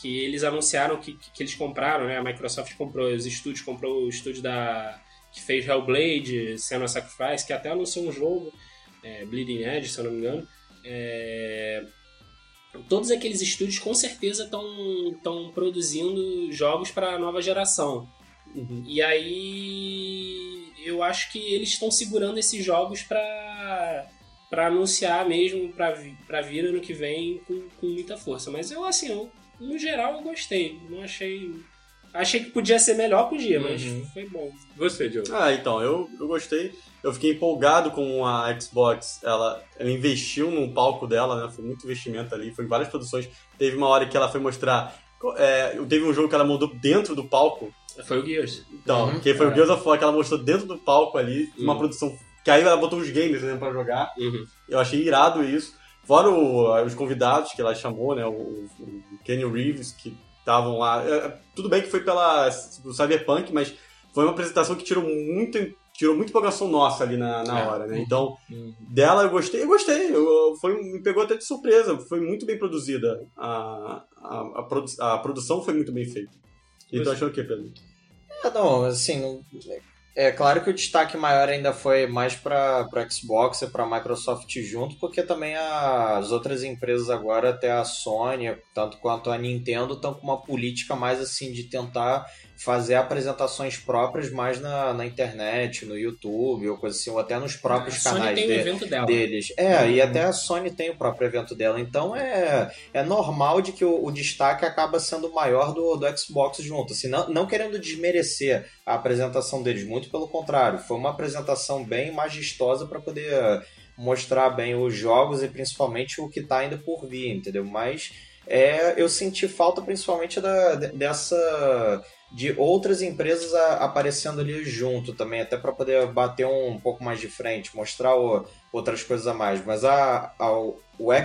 que eles anunciaram que, que eles compraram, né? A Microsoft comprou, os estúdios comprou o estúdio da que fez Hellblade, Senua Sacrifice, que até anunciou um jogo, é, Bleeding Edge, se eu não me engano. É, todos aqueles estúdios com certeza estão produzindo jogos para a nova geração. Uhum. E aí eu acho que eles estão segurando esses jogos para para anunciar mesmo para para vir ano que vem com, com muita força. Mas eu assim, eu, no geral eu gostei. Não achei achei que podia ser melhor, podia, mas Uhum. foi bom. Você, Diogo. Ah, então, eu, eu gostei. Eu fiquei empolgado com a Xbox. Ela, ela investiu num palco dela, né? Foi muito investimento ali. Foi em várias produções. Teve uma hora que ela foi mostrar. É, teve um jogo que ela mandou dentro do palco. Foi o Gears. Então, Uhum. que foi o É. Gears of War que ela mostrou dentro do palco ali. Uma Uhum. produção. Que aí ela botou os games né, pra jogar. Uhum. Eu achei irado isso. Fora o- os convidados que ela chamou, né? O, o, o Kenny Reeves, que estavam lá. É, tudo bem que foi pela do Cyberpunk, mas foi uma apresentação que tirou muito, tirou muito empolgação nossa ali na, na É. hora, né? Então, Uhum. dela eu gostei, eu gostei. Eu, foi, me pegou até de surpresa. Foi muito bem produzida. A, a, a, produ- a produção foi muito bem feita. E tu Você- achou o que, Pedro? É, não, assim, não- é claro que o destaque maior ainda foi mais para Xbox e para Microsoft junto, porque também as outras empresas agora, até a Sony, tanto quanto a Nintendo, estão com uma política mais assim de tentar fazer apresentações próprias mais na, na internet, no YouTube, ou coisa assim, ou até nos próprios a Sony canais tem o de- evento dela. deles. É, e até a Sony tem o próprio evento dela. Então é, é normal de que o, o destaque acaba sendo maior do, do Xbox junto. Assim, não, não querendo desmerecer a apresentação deles, muito pelo contrário. Foi uma apresentação bem majestosa para poder mostrar bem os jogos e principalmente o que tá ainda por vir, entendeu? Mas é, eu senti falta principalmente da, de- dessa de outras empresas a- aparecendo ali junto também, até para poder bater um, pouco mais de frente, mostrar o- outras coisas a mais. Mas a, a- o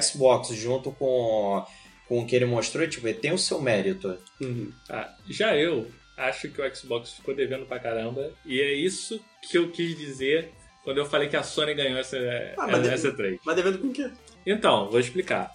Xbox junto com, com o que ele mostrou, tipo, ele tem o seu mérito. Uhum. Ah, já eu acho que o Xbox ficou devendo pra caramba. E é isso que eu quis dizer quando eu falei que a Sony ganhou essa, Ah, mas essa 3. Mas devendo com o quê? Então, vou explicar.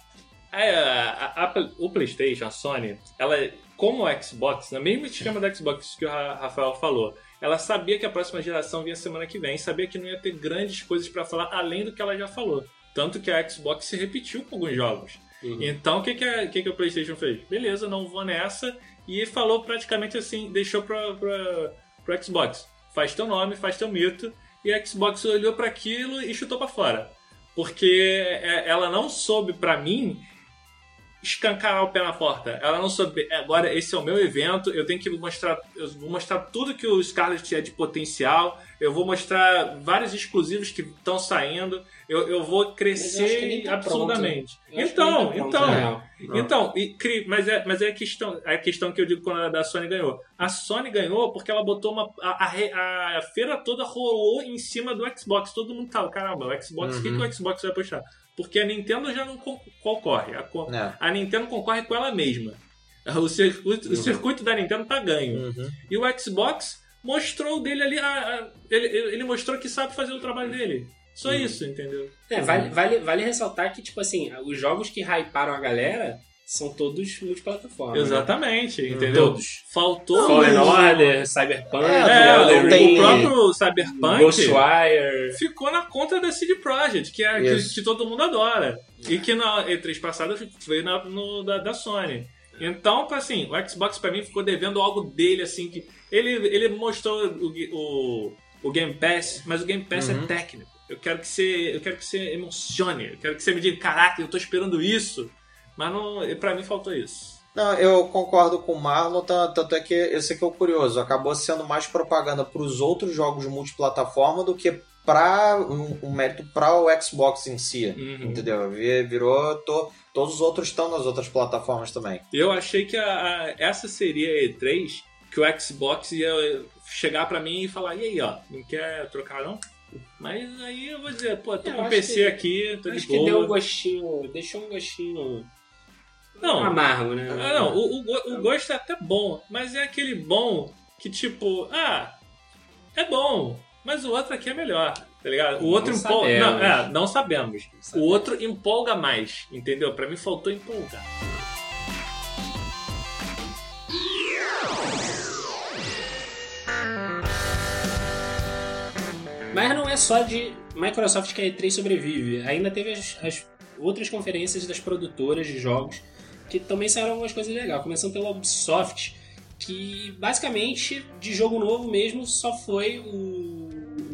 A, a- a- o PlayStation, a Sony, ela, como o Xbox, no mesmo esquema do Xbox que o Ra- Rafael falou, ela sabia que a próxima geração vinha semana que vem, sabia que não ia ter grandes coisas pra falar além do que ela já falou. Tanto que a Xbox se repetiu com alguns jogos. Uhum. Então, o que, que, a, que, que o PlayStation fez? Beleza, não vou nessa. E falou praticamente assim: deixou pra, pra, pro Xbox. Faz teu nome, faz teu mito. E a Xbox olhou para aquilo e chutou pra fora. Porque é, ela não soube, pra mim, escancarar o pé na porta. Ela não soube. Agora, esse é o meu evento, eu tenho que mostrar. Eu vou mostrar tudo que o Scarlet é de potencial. Eu vou mostrar vários exclusivos que estão saindo. Eu, eu vou que crescer tá absurdamente. Que Então, tá então. real. Então, e mas é, mas é a questão, é a questão que eu digo quando a da Sony ganhou. A Sony ganhou porque ela botou uma. A, a a feira toda rolou em cima do Xbox. Todo mundo tava, caramba, o Xbox, o que, Uhum. que o Xbox vai puxar? Porque a Nintendo já não con- concorre. A, co- É. a Nintendo concorre com ela mesma. O circuito, o circuito da Nintendo tá ganho. Uhum. E o Xbox mostrou dele ali. a- a- ele, ele mostrou que sabe fazer o trabalho dele. Só Uhum. isso, entendeu? É, vale, vale, vale ressaltar que, tipo assim, os jogos que hyparam a galera são todos multiplataforma. né? Exatamente, entendeu? Todos. Faltou. Fallen Order, Cyberpunk, É, É, tem- o próprio Cyberpunk Ghostwire. ficou na conta da CD Projekt, que é que, Isso. que todo mundo adora. E que na E3 passada foi na, no, da, da Sony. Então, assim, o Xbox pra mim ficou devendo algo dele, assim, que. Ele, ele mostrou o, o, o Game Pass, mas o Game Pass Uhum. é técnico. Eu quero que você. Eu quero que você emocione. Eu quero que você me diga, caraca, eu tô esperando isso. Mas não, pra mim faltou isso. Não, eu concordo com o Marlon, tan- tanto é que esse aqui é o curioso. Acabou sendo mais propaganda para os outros jogos multiplataforma do que para um, um mérito para o Xbox em si. Uhum. Entendeu? Vi- Virou. to- todos os outros estão nas outras plataformas também. Eu achei que a, a- essa seria a E3 que o Xbox ia chegar pra mim e falar: e aí, ó, não quer trocar não? Mas aí eu vou dizer: pô, tô Eu com o acho PC que- aqui, tô de Acho que deu um boa. gostinho, deixou um gostinho Não, amargo, né? ah, não o, o, o gosto é até bom, mas é aquele bom que tipo, ah, é bom, mas o outro aqui é melhor. Tá ligado? O outro Não empolga. Não, é, não sabemos. O sabemos. outro empolga mais, entendeu? Pra mim faltou empolgar. Mas não é só de Microsoft que a E3 sobrevive. Ainda teve as, as outras conferências das produtoras de jogos que também saíram algumas coisas legais. Começando pela Ubisoft, que basicamente de jogo novo mesmo só foi o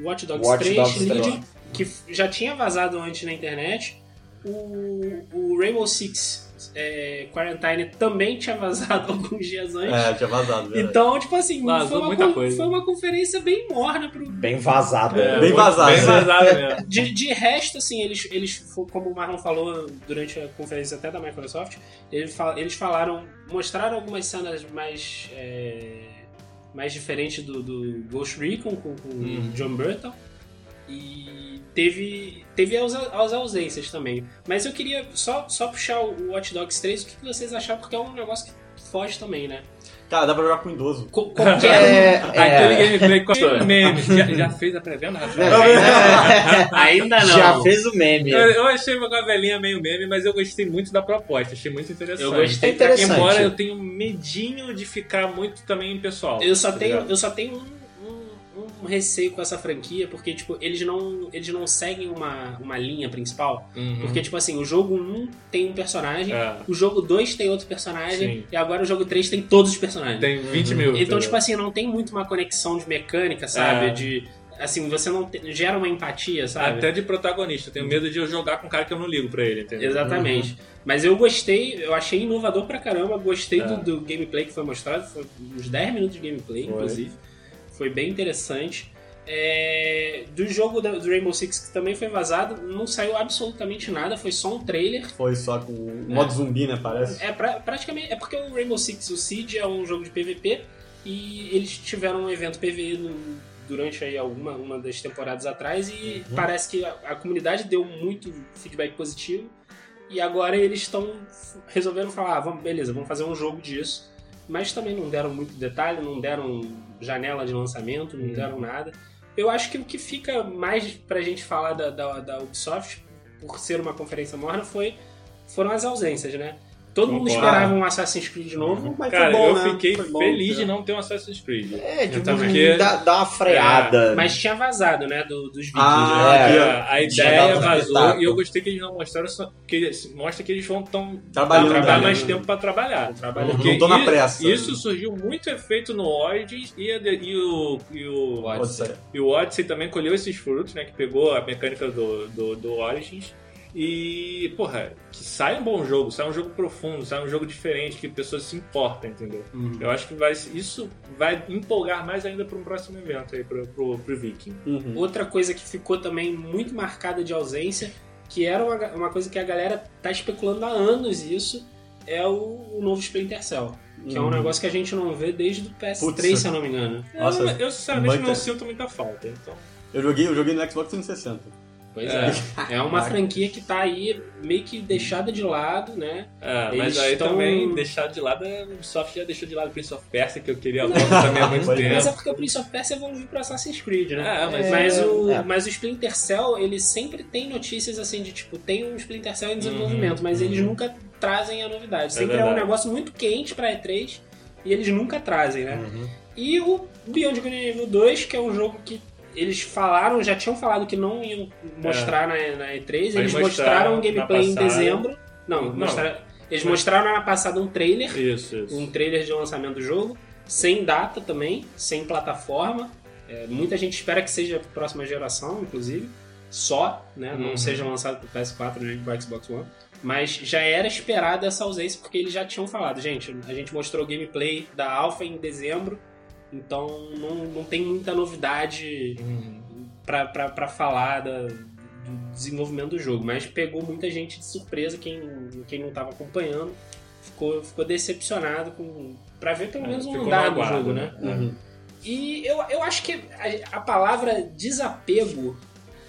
Watch Dogs Watch 3 Dogs Legion, que f- já tinha vazado antes na internet. O, o Rainbow Six é, Quarantine também tinha vazado alguns dias antes. É, tinha vazado. verdade. Então, tipo assim, Vazou foi uma, muita coisa. foi uma conferência bem morna pro, Bem vazada. É, Bem vazado. Bem vazado mesmo. de, de resto, assim, eles, eles, como o Marlon falou durante a conferência até da Microsoft, eles, fal- eles falaram, mostraram algumas cenas mais, é, mais diferentes do, do Ghost Recon com, com o John Burton. E teve, teve as, as ausências também. Mas eu queria só, só puxar o Watch Dogs 3, o que que vocês acharam, porque é um negócio que foge também, né? Cara, dá pra jogar com idoso. Co- qualquer É, Aquele é, gameplay com memes. Já, já fez a pré-venda, Rafael? Ainda não. já fez o meme. Eu, eu achei uma gavelinha meio meme, mas eu gostei muito da proposta, achei muito interessante. Eu gostei É interessante. Embora eu tenha um medinho de ficar muito também pessoal. Eu só tá tenho, ligado? eu só tenho um, um- receio com essa franquia, porque, tipo, eles não, eles não seguem uma, uma linha principal. Uhum. Porque, tipo assim, o jogo 1 tem um personagem, É. o jogo 2 tem outro personagem, Sim. e agora o jogo 3 tem todos os personagens. Tem 20 mil. Então, tipo assim, não tem muito uma conexão de mecânica, sabe? É. De. Assim, você não te- gera uma empatia, sabe? Até de protagonista. Eu tenho medo de eu jogar com um cara que eu não ligo pra ele, entendeu? Exatamente. Mas eu gostei, eu achei inovador pra caramba, gostei É. do, do gameplay que foi mostrado, foi uns 10 minutos de gameplay, Foi. inclusive. Foi bem interessante. É, do jogo do Rainbow Six, que também foi vazado, não saiu absolutamente nada, foi só um trailer. Foi só com o modo zumbi, né? Parece. É pra- praticamente. É porque o Rainbow Six, o Siege, é um jogo de PVP e eles tiveram um evento PVE no- durante aí alguma uma das temporadas atrás e parece que a, a comunidade deu muito feedback positivo e agora eles estão resolveram falar, ah, vamos, beleza, vamos fazer um jogo disso. Mas também não deram muito detalhe, não deram janela de lançamento, não deram nada. Eu acho que o que fica mais pra gente falar da, da, da Ubisoft, por ser uma conferência morna, foi, foram as ausências, né? Todo mundo esperava um Assassin's Creed novo. Mas Cara, foi bom, eu né? fiquei Foi bom, feliz de não ter um Assassin's Creed. É, tipo, também. dá, dá uma freada. Mas tinha vazado, né? do- dos vídeos. Ah, né? É, a Tinha ideia um vazou e eu gostei que eles não mostraram só, que eles, mostra que eles vão tão Trabalhando, dar trabalhando. mais tempo pra trabalhar. Trabalhando. Porque Não tô na pressa. Isso surgiu muito efeito no Origins e, a- e o e o, Odyssey. e o Odyssey também colheu esses frutos, né? Que pegou a mecânica do, do, do Origins. E, porra, que sai um bom jogo, sai um jogo profundo, sai um jogo diferente, que pessoas se importam, entendeu? Uhum. Eu acho que vai, isso vai empolgar mais ainda para um próximo evento aí, pro, pro, pro Viking. Uhum. Outra coisa que ficou também muito marcada de ausência, que era uma, uma coisa que a galera tá especulando há anos isso, é o, o novo Splinter Cell. Que é um Uhum. negócio que a gente não vê desde o PS3, Putz. se eu não me engano. Nossa, eu, eu sinceramente muita- não sinto muita falta, então. Eu joguei, eu joguei no Xbox 360. Pois É. é. É uma franquia que tá aí meio que deixada de lado, né? É, Eles mas aí tão- também deixar de lado, a Ubisoft já deixou de lado Prince of Persia, que eu queria volta também há muito é. Mas é tempo. porque o Prince of Persia evoluiu pra Assassin's Creed, né? É, mas- mas, o, é. mas o Splinter Cell, ele sempre tem notícias assim de tipo, tem um Splinter Cell em Uhum, desenvolvimento, mas eles nunca trazem a novidade. Sempre é, um verdade. negócio muito quente pra E3 e eles nunca trazem, né? Uhum. E o Beyond Good and Evil 2, que é um jogo que eles falaram, já tinham falado que não iam mostrar na, na E3, Aí eles mostraram um gameplay em dezembro. Não, Não. mostraram- eles mostraram na passada um trailer Isso, isso. um trailer de lançamento do jogo, sem data também, sem plataforma. É, muita gente espera que seja próxima geração, inclusive, só, né? Não Uhum. seja lançado pro PS4 nem pro Xbox One. Mas já era esperada essa ausência, porque eles já tinham falado, gente, a gente mostrou gameplay da Alpha em dezembro, então não, não tem muita novidade Uhum. pra falar da- do desenvolvimento do jogo, mas pegou muita gente de surpresa, quem, quem não estava acompanhando ficou, ficou decepcionado com pra ver pelo É, menos um andar do jogo, né? Uhum. E eu, eu acho que a, a palavra desapego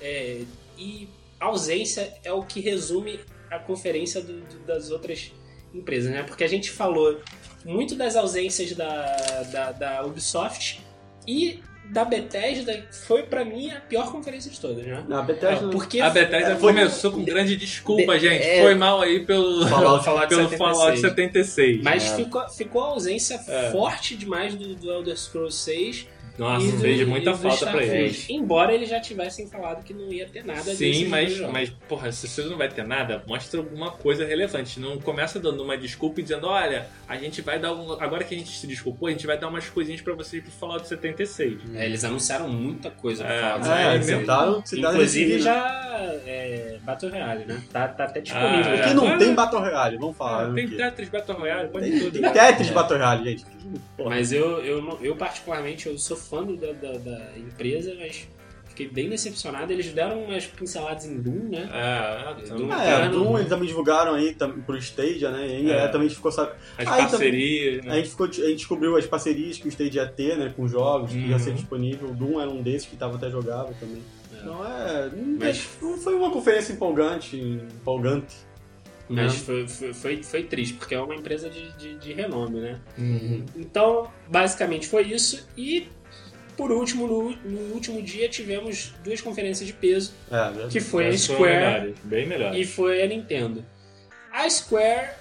é, e ausência é o que resume a conferência do- do- das outras empresas, né? Porque a gente falou muito das ausências da, da, da Ubisoft e da Bethesda foi pra mim a pior conferência de todas, né? A Bethesda... Porque A Bethesda Foi- começou com grande desculpa, De- gente. é- Foi mal aí pelo Fallout- Fallout pelo 76. Fallout 76. Mas É. ficou, ficou a ausência É. forte demais do, do Elder Scrolls 6. Nossa, E do- fez muita falta pra Starfield. eles. Embora eles já tivessem falado que não ia ter nada Sim, desse mas, jogo. mas, porra, se você não vai ter nada, mostra alguma coisa relevante. Não começa dando uma desculpa e dizendo, olha, a gente vai dar um. Agora que a gente se desculpou, a gente vai dar umas coisinhas pra vocês pro Fallout 76. É, eles anunciaram muita coisa pra É, mas É, aí eles mesmo- tentaram se dar nesse Inclusive já é, Battle Royale, né? Tá, tá até disponível. Ah, é. que não tem Battle Royale? Vamos falar. Ah, o tem? Tetris Battle Royale, pode Tem, tudo. tem Tetris Battle Royale, gente. Porra. Mas eu, eu, eu particularmente, eu sou fã da, da, da empresa, mas fiquei bem decepcionado. Eles deram umas pinceladas em Doom, né? É, Doom. então, Ah, é, Não, Doom não. eles também divulgaram aí tam, pro Stadia, né? E aí, É. é, também a gente ficou sabendo. as Aí também- parcerias, A né? gente, ficou, a gente descobriu as parcerias que o Stadia ia ter, né? Com jogos, que ia Uhum. ser disponível. O Doom era um desses que tava até jogável também. É. Então é. não- Mas- não foi uma conferência empolgante. Empolgante. Mas Uhum. foi, foi, foi, foi triste, porque é uma empresa de, de, de renome, né? Uhum. Então, basicamente foi isso. E, por último, no, no último dia tivemos duas conferências de peso, É, verdade. que foi a Square melhores, bem melhores. e foi a Nintendo. A Square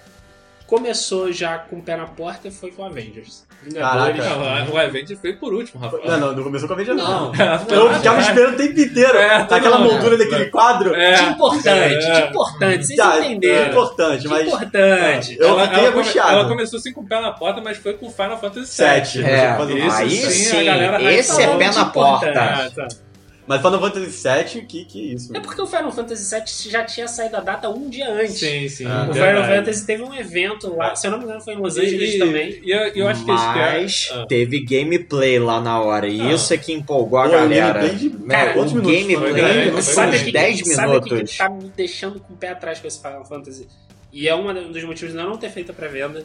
começou já com o pé na porta e foi com Avengers. Vingadores. Caraca. O evento foi por último, Rafael. Não, não, não começou com a Avenger, não. Não. Eu ficava esperando o tempo inteiro. É, naquela não, moldura é. daquele quadro. É. Que importante, É. que importante, vocês Tá, entenderam. é importante, Que mas. importante. Eu ela, fiquei ela come- ela começou assim com o pé na porta, mas foi com Final Fantasy Sete. VII. É, Isso aí sim, galera vai esse é pé na porta. Ah. Mas Final Fantasy VII, que, que isso? É porque o Final Fantasy VII já tinha saído a data um dia antes. Sim, sim. Ah. O verdade. Final Fantasy teve um evento lá, se eu não me engano foi em Los Angeles E- também. E eu, eu acho que eles Mas querem. Ah. teve gameplay lá na hora. E Ah. isso é que empolgou a Pô, galera. gameplay de- Cara, o minutos foi? gameplay Dez foi minutos? sabe uns o que, 10 sabe o que minutos. que tá me deixando com o pé atrás com esse Final Fantasy? E é um dos motivos de eu não ter feito a pré-venda.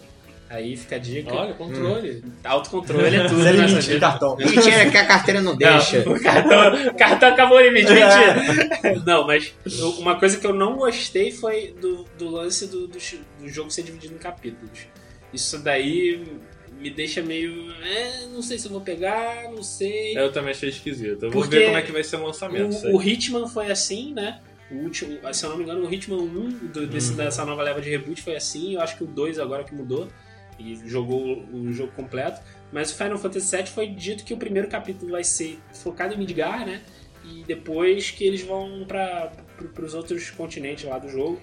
Aí fica a dica. Olha, controle. Autocontrole é tudo Sem nessa limite de cartão. Mentira, que a carteira não deixa. Não, o cartão, o cartão acabou o limite, mentira. Não, mas uma coisa que eu não gostei foi do, do lance do, do, do jogo ser dividido em capítulos. Isso daí me deixa meio. É, não sei se eu vou pegar, não sei. Eu também achei esquisito. Eu vou Porque ver como é que vai ser o lançamento. O, o Hitman foi assim, né? O último, se eu não me engano, o Hitman 1 do- desse, Uhum. dessa nova leva de reboot foi assim. Eu acho que o 2 agora que mudou e jogou o jogo completo. Mas o Final Fantasy VII foi dito que o primeiro capítulo vai ser focado em Midgar, né? E depois que eles vão para os outros continentes lá do jogo.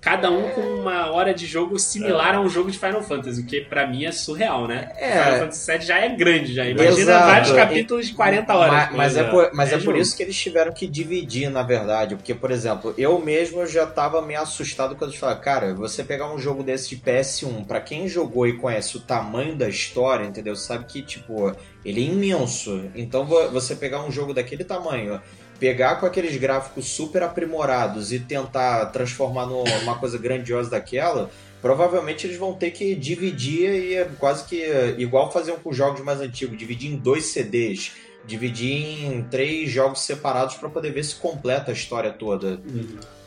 Cada um com uma hora de jogo similar a um jogo de Final Fantasy, o que pra mim é surreal, né? É. Final Fantasy VII já é grande, já. Imagina Exato. vários capítulos de 40 horas. Mas, mas é, é. por, mas É é por isso que eles tiveram que dividir, na verdade. Porque, por exemplo, eu mesmo já tava meio assustado quando eles falaram, cara, você pegar um jogo desse de PS1, pra quem jogou e conhece o tamanho da história, entendeu? Sabe que, tipo, ele é imenso. Então vo- você pegar um jogo daquele tamanho, pegar com aqueles gráficos super aprimorados e tentar transformar numa coisa grandiosa daquela. Provavelmente eles vão ter que dividir e é quase que igual faziam com jogos mais antigos, dividir em dois CDs, dividir em três jogos separados pra poder ver se completa a história toda.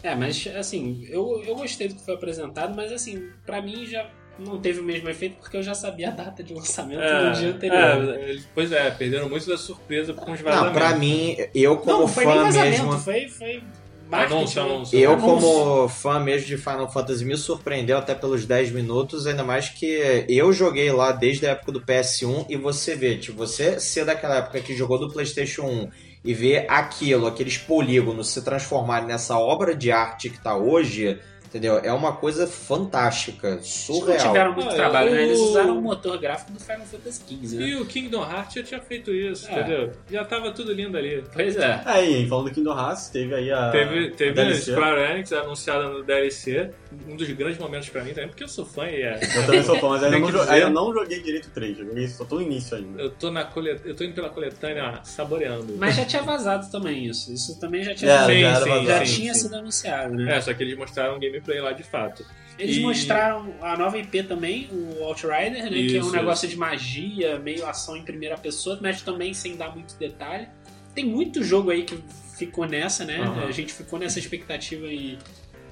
É, mas assim, eu, eu gostei do que foi apresentado, mas assim, pra mim já não teve o mesmo efeito porque eu já sabia a data de lançamento no dia anterior. é, pois é, perderam muito da surpresa com os Não, vazamentos. pra mim, eu como não, não nem fã vazamento, mesmo, foi, foi marketing. Anúncio, anúncio. eu como fã mesmo de Final Fantasy me surpreendeu até pelos 10 minutos, ainda mais que eu joguei lá desde a época do PS1 e você vê, tipo, você ser daquela época que jogou do PlayStation 1 e ver aquilo, aqueles polígonos se transformarem nessa obra de arte que tá hoje, entendeu? É uma coisa fantástica, Eles não surreal. tiveram muito Ah, trabalho, né? Eles usaram o motor gráfico do Final Fantasy XV, né? E o Kingdom Hearts já tinha feito isso, É. entendeu? Já tava tudo lindo ali. Pois é. Aí, falando do Kingdom Hearts, teve aí a. Teve, teve a. Square Enix anunciada no DLC, um dos grandes momentos pra mim também, porque eu sou fã e é. Eu também sou fã, mas ainda Tem não, jo- ainda não joguei direito o 3. Joguei só tô no início ainda. Eu tô, na colet... eu tô indo pela coletânea saboreando. Mas já tinha vazado também isso. Isso também já tinha, É, já, sim, já sim, tinha sim. sido anunciado, né? É, só que eles mostraram gameplay lá de fato. Eles E- mostraram a nova IP também, o Outrider, né? que é um Isso, negócio de magia, meio ação em primeira pessoa, mas também sem dar muito detalhe. Tem muito jogo aí que ficou nessa, né? Aham. A gente ficou nessa expectativa e,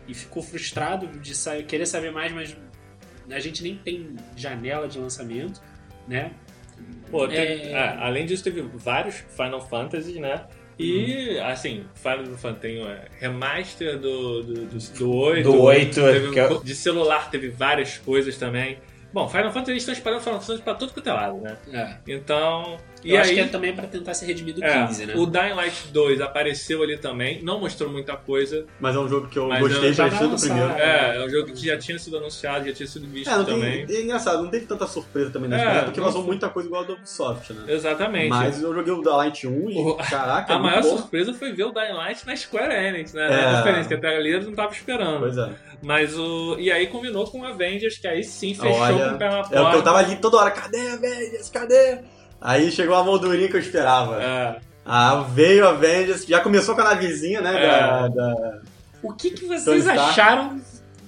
e ficou frustrado de sa- querer saber mais, mas a gente nem tem janela de lançamento, né? Pô, É. teve- ah, além disso, teve vários Final Fantasies, né? E, assim, Final Fantasy tem o remaster do, do, do, do 8. Do 8, teve- que é- De celular teve várias coisas também. Bom, Final Fantasy eles estão espalhando Final Fantasy pra todo quanto é lado, né? É. Então, E Eu acho aí, que é também pra tentar se redimir do é, 15, né? o Dying Light 2 apareceu ali também, não mostrou muita coisa. Mas é um jogo que eu gostei eu já do primeiro. É, é um jogo que já tinha sido anunciado, já tinha sido visto É, não tem, também. é engraçado, não teve tanta surpresa também na É, história, porque não foi. muita coisa igual a do Ubisoft, né? Exatamente. Mas eu joguei o da Light 1 e, O- caraca, a é maior bom. surpresa foi ver o Dying Light na Square Enix, né? É. Na conferência, que até a galera não tava esperando. Pois é. Mas o. E aí combinou com o Avengers, que aí sim fechou Olha, com o pé na porta. É o que eu tava ali toda hora, cadê a Avengers? Cadê? Aí chegou a moldurinha que eu esperava. É. Ah, veio a Avengers, já começou com a navezinha, né? É. Da, da- O que, que vocês acharam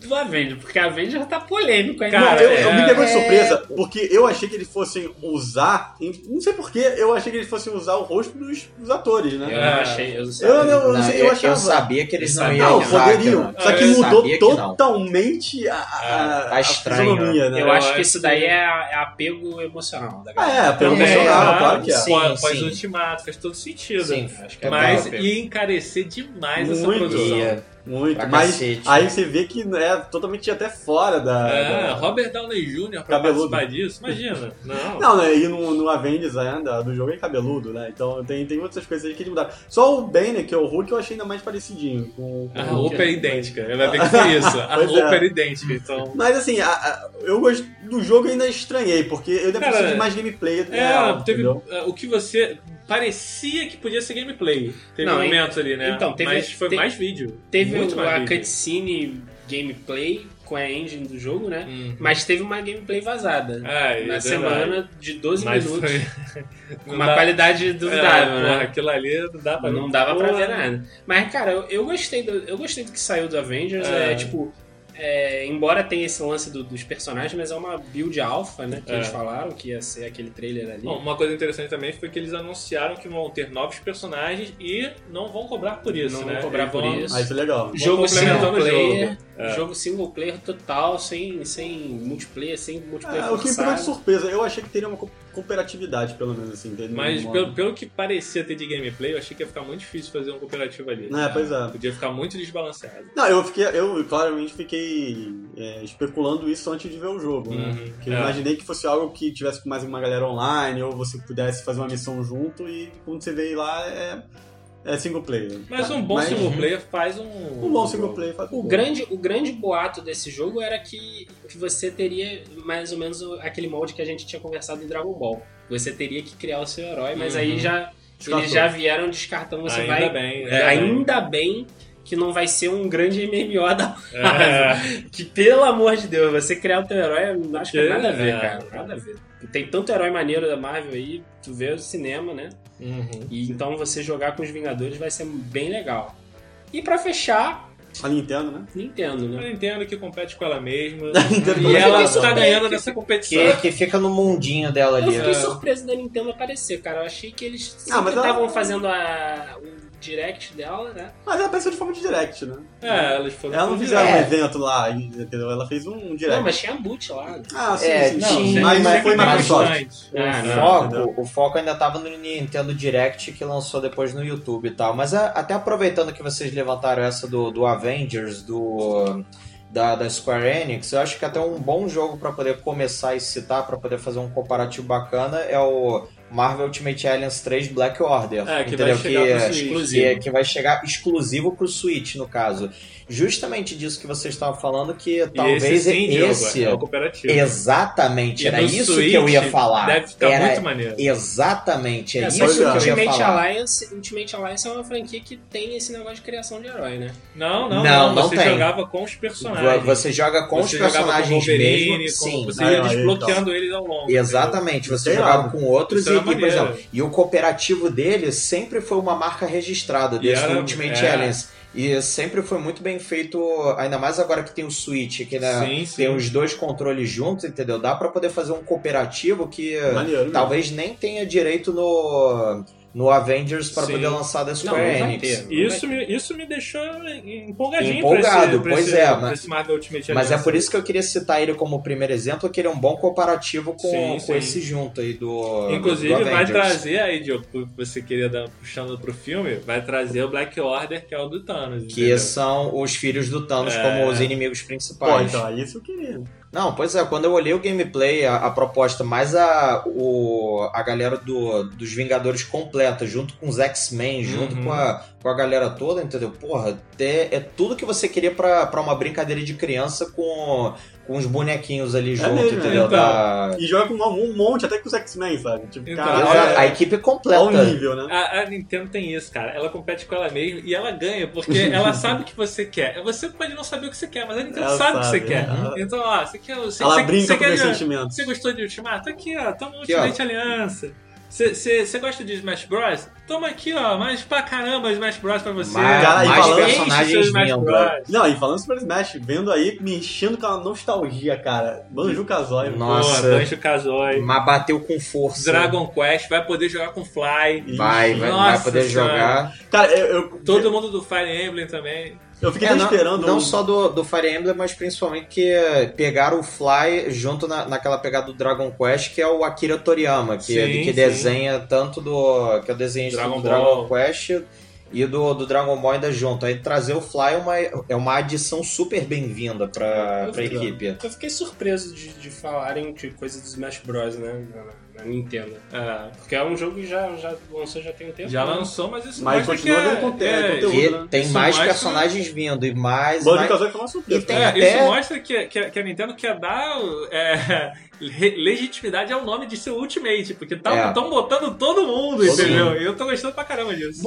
do Avengers? Porque a Avengers tá polêmico ainda. Cara, Não, eu, é- eu me pegou de é- surpresa, porque eu achei que eles fossem usar. Não sei porquê, eu achei que eles fossem usar o rosto dos, dos atores, né? Eu não achei, eu não sei. Eu, não, eu, Não, sei, eu achava. sabia que eles Eu não iam Não, que usar. poderiam. Só que Eu mudou que totalmente a, a, Tá estranho, fisionomia, né? Eu Eu acho que acho isso daí é, é apego emocional da Ah, galera. é, É, emocional, é, claro que é. sim. Pós- Pós-ultimato, faz todo sentido. Sim, Acho que é Mas apego. ia encarecer demais essa Muito. produção. Ia. Muito. Pra Mas cacete. aí você vê que é totalmente até fora da. É, da- Robert Downey Jr. pra Cabeludo. participar disso, imagina. Não. Não, né? E no, no Avengers ainda, do jogo é cabeludo, né? Então tem, tem outras coisas aí que eles mudaram. Só o Banner, que é o Hulk, eu achei ainda mais parecidinho. Com, com A o roupa Hulk. é idêntica. Vai ver que foi isso. A roupa é. era idêntica, então. Mas assim, a- a- eu gosto do jogo e ainda estranhei, porque eu ainda Cara, preciso de mais gameplay. É, real, teve entendeu? é, o que você. Parecia que podia ser gameplay. Teve Não, momentos ali, né? então, teve- Mas foi te- mais vídeo. Teve muito mais a vídeo. cutscene gameplay com a engine do jogo, né? Uhum. Mas teve uma gameplay vazada. É, é na semana de 12 Mas minutos. foi. Com uma dá- qualidade duvidável, é, né? porra, Aquilo ali não dá pra Não dava pra ver nada. Mas, cara, eu, eu gostei do, eu gostei do que saiu do Avengers. É. É, tipo, é, embora tenha esse lance do- dos personagens, mas é uma build alpha, né? Que É. eles falaram que ia ser aquele trailer ali. Bom, uma coisa interessante também foi que eles anunciaram que vão ter novos personagens e não vão cobrar por isso, Não né? vão cobrar Eles por vão- isso. Ah, isso é legal. jogo single complementando o player, jogo. É. jogo single player total, sem, sem multiplayer, sem multiplayer É, o que me pegou de surpresa, eu achei que teria uma co- cooperatividade, pelo menos, assim. entendeu? Mas pelo, pelo que parecia ter de gameplay, eu achei que ia ficar muito difícil fazer um cooperativo ali. É, pois é. Podia ficar muito desbalanceado. Não, eu fiquei, eu claramente fiquei é, especulando isso antes de ver o jogo, né? Uhum, Que eu é. imaginei que fosse algo que tivesse mais uma galera online, ou você pudesse fazer uma missão junto, e quando você veio lá é, é single player. Mas um bom Mas- single player faz um. Um bom single player faz um O bom. grande, o grande boato desse jogo era que, que você teria mais ou menos aquele molde que a gente tinha conversado em Dragon Ball. Você teria que criar o seu herói, mas Uhum. aí já Descartou. eles já vieram descartando. Você Ainda vai, bem, É, ainda ainda bem que não vai ser um grande MMO da É. que pelo amor de Deus, você criar o teu herói, eu não acho que Que- é nada a ver, é. cara. Nada a ver. Tem tanto herói maneiro da Marvel aí, tu vê o cinema, né? Uhum. E então você jogar com os Vingadores vai ser bem legal. E pra fechar, A Nintendo, né? Nintendo, A né? Nintendo que compete com ela mesma. E ela está ganhando nessa competição. Que, que fica no mundinho dela Eu ali. fiquei É. surpreso da Nintendo aparecer, cara. Eu achei que eles Ah, estavam ela- fazendo a, direct dela, né? Mas ela apareceu de forma de direct, né? É, elas foram. Ela não fizeram um É. evento lá, entendeu? Ela fez um direct. Não, mas tinha boot lá. Ah, sim, É, sim, não, sim. Mas mas- foi Microsoft. O, Ah, não, foco, o foco ainda tava no Nintendo Direct que lançou depois no YouTube e tal. Mas a- até aproveitando que vocês levantaram essa do, do Avengers, do da, da Square Enix, eu acho que até um bom jogo para poder começar e citar, para poder fazer um comparativo bacana, é o Marvel Ultimate Aliens 3 Black Order. É, que entendeu? vai chegar que, pro é- Switch. que, é- que vai chegar exclusivo pro Switch, no caso. Justamente disso que vocês estavam falando, que E talvez esse, sim, Diogo, esse é o cooperativo. Exatamente, E era isso Switch que eu ia falar. Deve ficar Era muito maneiro. Exatamente, é, É, isso que eu o ia Ultimate falar. Alliance, Ultimate Alliance é uma franquia que tem esse negócio de criação de herói, né? Não, não, Não, não. Você tem. jogava com os personagens. Você joga com Você os jogava personagens com o mesmo. com- Sim, você ia desbloqueando eles ao longo. Exatamente, você Sei jogava lá. com outros e, e, por exemplo, e o cooperativo dele sempre foi uma marca registrada E desse era- Ultimate é. E sempre foi muito bem feito, ainda mais agora que tem o Switch, que né, Sim, sim. tem os dois controles juntos, entendeu? Dá pra poder fazer um cooperativo que Maneiro, mesmo. talvez nem tenha direito no, no Avengers para poder lançar da Square Não, Enix. ter. Isso me, isso me deixou empolgadinho Empolgado, pra esse, pra pois esse, é, mas- Marvel Ultimate Mas é por isso que eu queria citar ele como primeiro exemplo, que ele é um bom comparativo com, Sim, com sim. esse junto aí do. Inclusive, do vai trazer aí, Diogo, que você queria dar puxando pro filme, vai trazer o Black Order, que é o do Thanos. Que entendeu? são os filhos do Thanos É. como os inimigos Pô, principais. então, é isso eu queria. Não, pois é, quando eu olhei o gameplay, a, a proposta, mais a, o, a galera do, dos Vingadores completa, junto com os X-Men, junto Uhum. com, a, com a galera toda, entendeu? Porra, é, é tudo que você queria pra, pra uma brincadeira de criança com, com os bonequinhos ali junto, mesmo, entendeu? então. Da, E joga com um, um monte, até com os X-Men, sabe? Tipo, Então, Exato, é, a equipe completa. O nível, né? A, a Nintendo tem isso, cara. Ela compete com ela mesma e ela ganha, porque ela sabe o que você quer. Você pode não saber o que você quer, mas a Nintendo Ela sabe o que você quer. né? Então, ó, você quer. Você, Ela você, brinca você com meus sentimentos. Você gostou de Ultimato? Aqui, ó, toma ó. Ultimate Aliança. Você- gosta de Smash Bros? Toma aqui, ó, mais pra caramba Smash Bros pra você. Mais, Cara, e mais falando- personagens Smash. Bros. Não, e falando Super Smash, vendo aí, me enchendo com a nostalgia, cara. Banjo Kazooie. Nossa. Pô, Banjo Kazooie. Mas bateu com força. Dragon Quest, vai poder jogar com Fly. Vai, vai, vai Nossa poder Senhora. jogar. Cara, eu, eu, Todo mundo do Fire Emblem também. Eu fiquei É, não, esperando. não um- só do, do Fire Emblem, mas principalmente que pegaram o Fly junto na, naquela pegada do Dragon Quest, que é o Akira Toriyama, que, Sim, que sim. desenha tanto do. que é o desenhista Dragon do Ball. Dragon Quest e do, do Dragon Ball ainda junto. Aí trazer o Fly é uma, é uma adição super bem-vinda pra, pra Eu- equipe. Eu fiquei surpreso de, de falarem de coisa do Smash Bros, né? Na, na Nintendo. É, Porque é um jogo que já, já lançou já tem um tempo. já né? lançou, mas isso Mas mostra continua que é, dando conte- é, conteúdo. E né? tem Isso mais personagens vindo e mais. Banjo mais... Kazooie foi uma surpresa. E tem É, até- Isso mostra que, que, que a Nintendo quer dar é, legitimidade ao nome de seu Ultimate, porque estão É. botando todo mundo, Todo entendeu? E eu tô gostando pra caramba disso.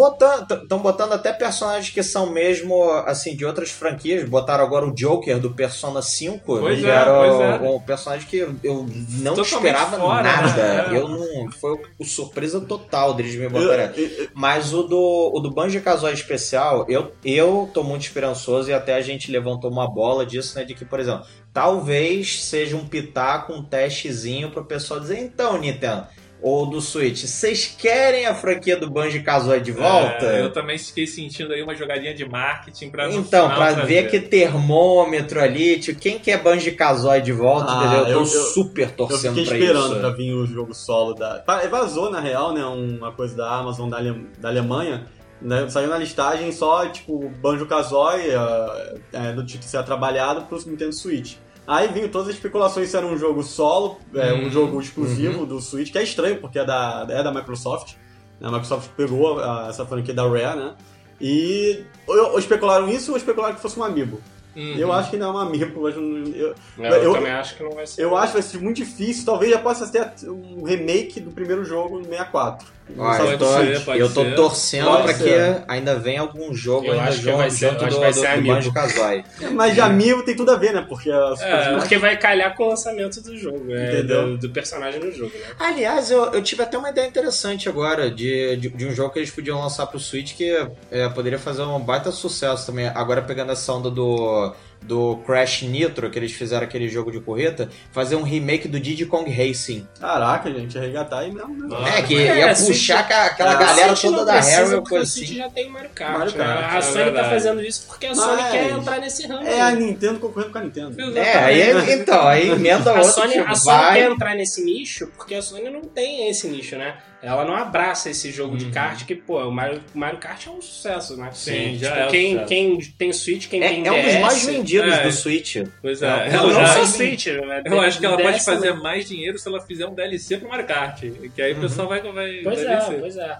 Estão botando até personagens que são mesmo, assim, de outras franquias. Botaram agora o Joker do Persona 5. Pois que é, era pois o- é. um personagem que eu não Totalmente esperava fora, nada. né? Eu não. Foi o surpresa total deles me botarem. Mas o do, o do Banjo Kazooie especial, eu, eu tô muito esperançoso e até a gente levantou uma bola disso, né? De que, por exemplo, talvez seja um pitaco, um testezinho pro pessoal dizer, então, Nintendo, ou do Switch, vocês querem a franquia do Banjo Kazooie de volta? É, eu também fiquei sentindo aí uma jogadinha de marketing pra no Então, trazer. ver que termômetro ali, tipo, quem quer Banjo Kazooie de volta, Ah, entendeu? Eu tô eu- eu- super Eu torcendo fiquei pra esperando isso. pra vir o jogo solo da. Pa- Vazou, na real, né? Uma coisa da Amazon da, Ale- da Alemanha. Né? Saiu na listagem só, tipo, Banjo Kazooie, ah, é, do título ser trabalhado pro Nintendo Switch. Aí vinham todas as especulações se era um jogo solo, é, um Uhum. jogo exclusivo do Switch, que é estranho, porque é da, é da Microsoft. né? A Microsoft pegou ah, essa franquia da Rare, né? E ou, ou especularam isso ou especularam que fosse um amiibo. Uhum. Eu acho que não é um amiibo, mas eu, eu, Eu, eu Eu- também acho que não vai ser. eu acho que vai ser muito difícil. Talvez já possa ter um remake do primeiro jogo no 64. Olha, Só eu do tô, pode eu tô ser. torcendo Pode pra ser. que ainda venha algum jogo Eu ainda acho que junto, vai ser- junto do, que vai do, ser do amiibo. Banjo Kazooie. Mas de amiibo tem tudo a ver, né? Porque a É, Porque vai calhar com o lançamento do jogo, é, do, do personagem no jogo, né? Aliás, eu, eu tive até uma ideia interessante agora de, de, de um jogo que eles podiam lançar pro Switch que é, poderia fazer um baita sucesso também. Agora pegando essa onda do, do Crash Nitro, que eles fizeram aquele jogo de corrida, fazer um remake do Diddy Kong Racing. Caraca, gente, arregatar aí mesmo, né? É, que é, ia puxar aquela, aquela Ah, galera toda da Harry, porque coisa o assim. já tem Mario Kart. Mario né? Kart, a é Sony tá verdade. fazendo isso porque a Mas- Sony quer entrar nesse ramo. É a Nintendo concorrendo com a Nintendo. É, aí, então, aí emenda A outro, Sony, tipo, a Sony vai... quer entrar nesse nicho porque a Sony não tem esse nicho, né? Ela não abraça esse jogo de Uhum. kart que, pô, o Mario, o Mario Kart é um sucesso, né? Sim, já Tipo, é quem, sucesso. quem tem Switch, quem tem É, é um dos DS, mais vendidos é. do Switch. Pois é. Não, ela Não, não já- só Switch, né? Eu acho que ela pode DS, fazer né? mais dinheiro se ela fizer um DLC pro Mario Kart. Que aí o pessoal vai, vai, Pois vai é, vencer. pois é.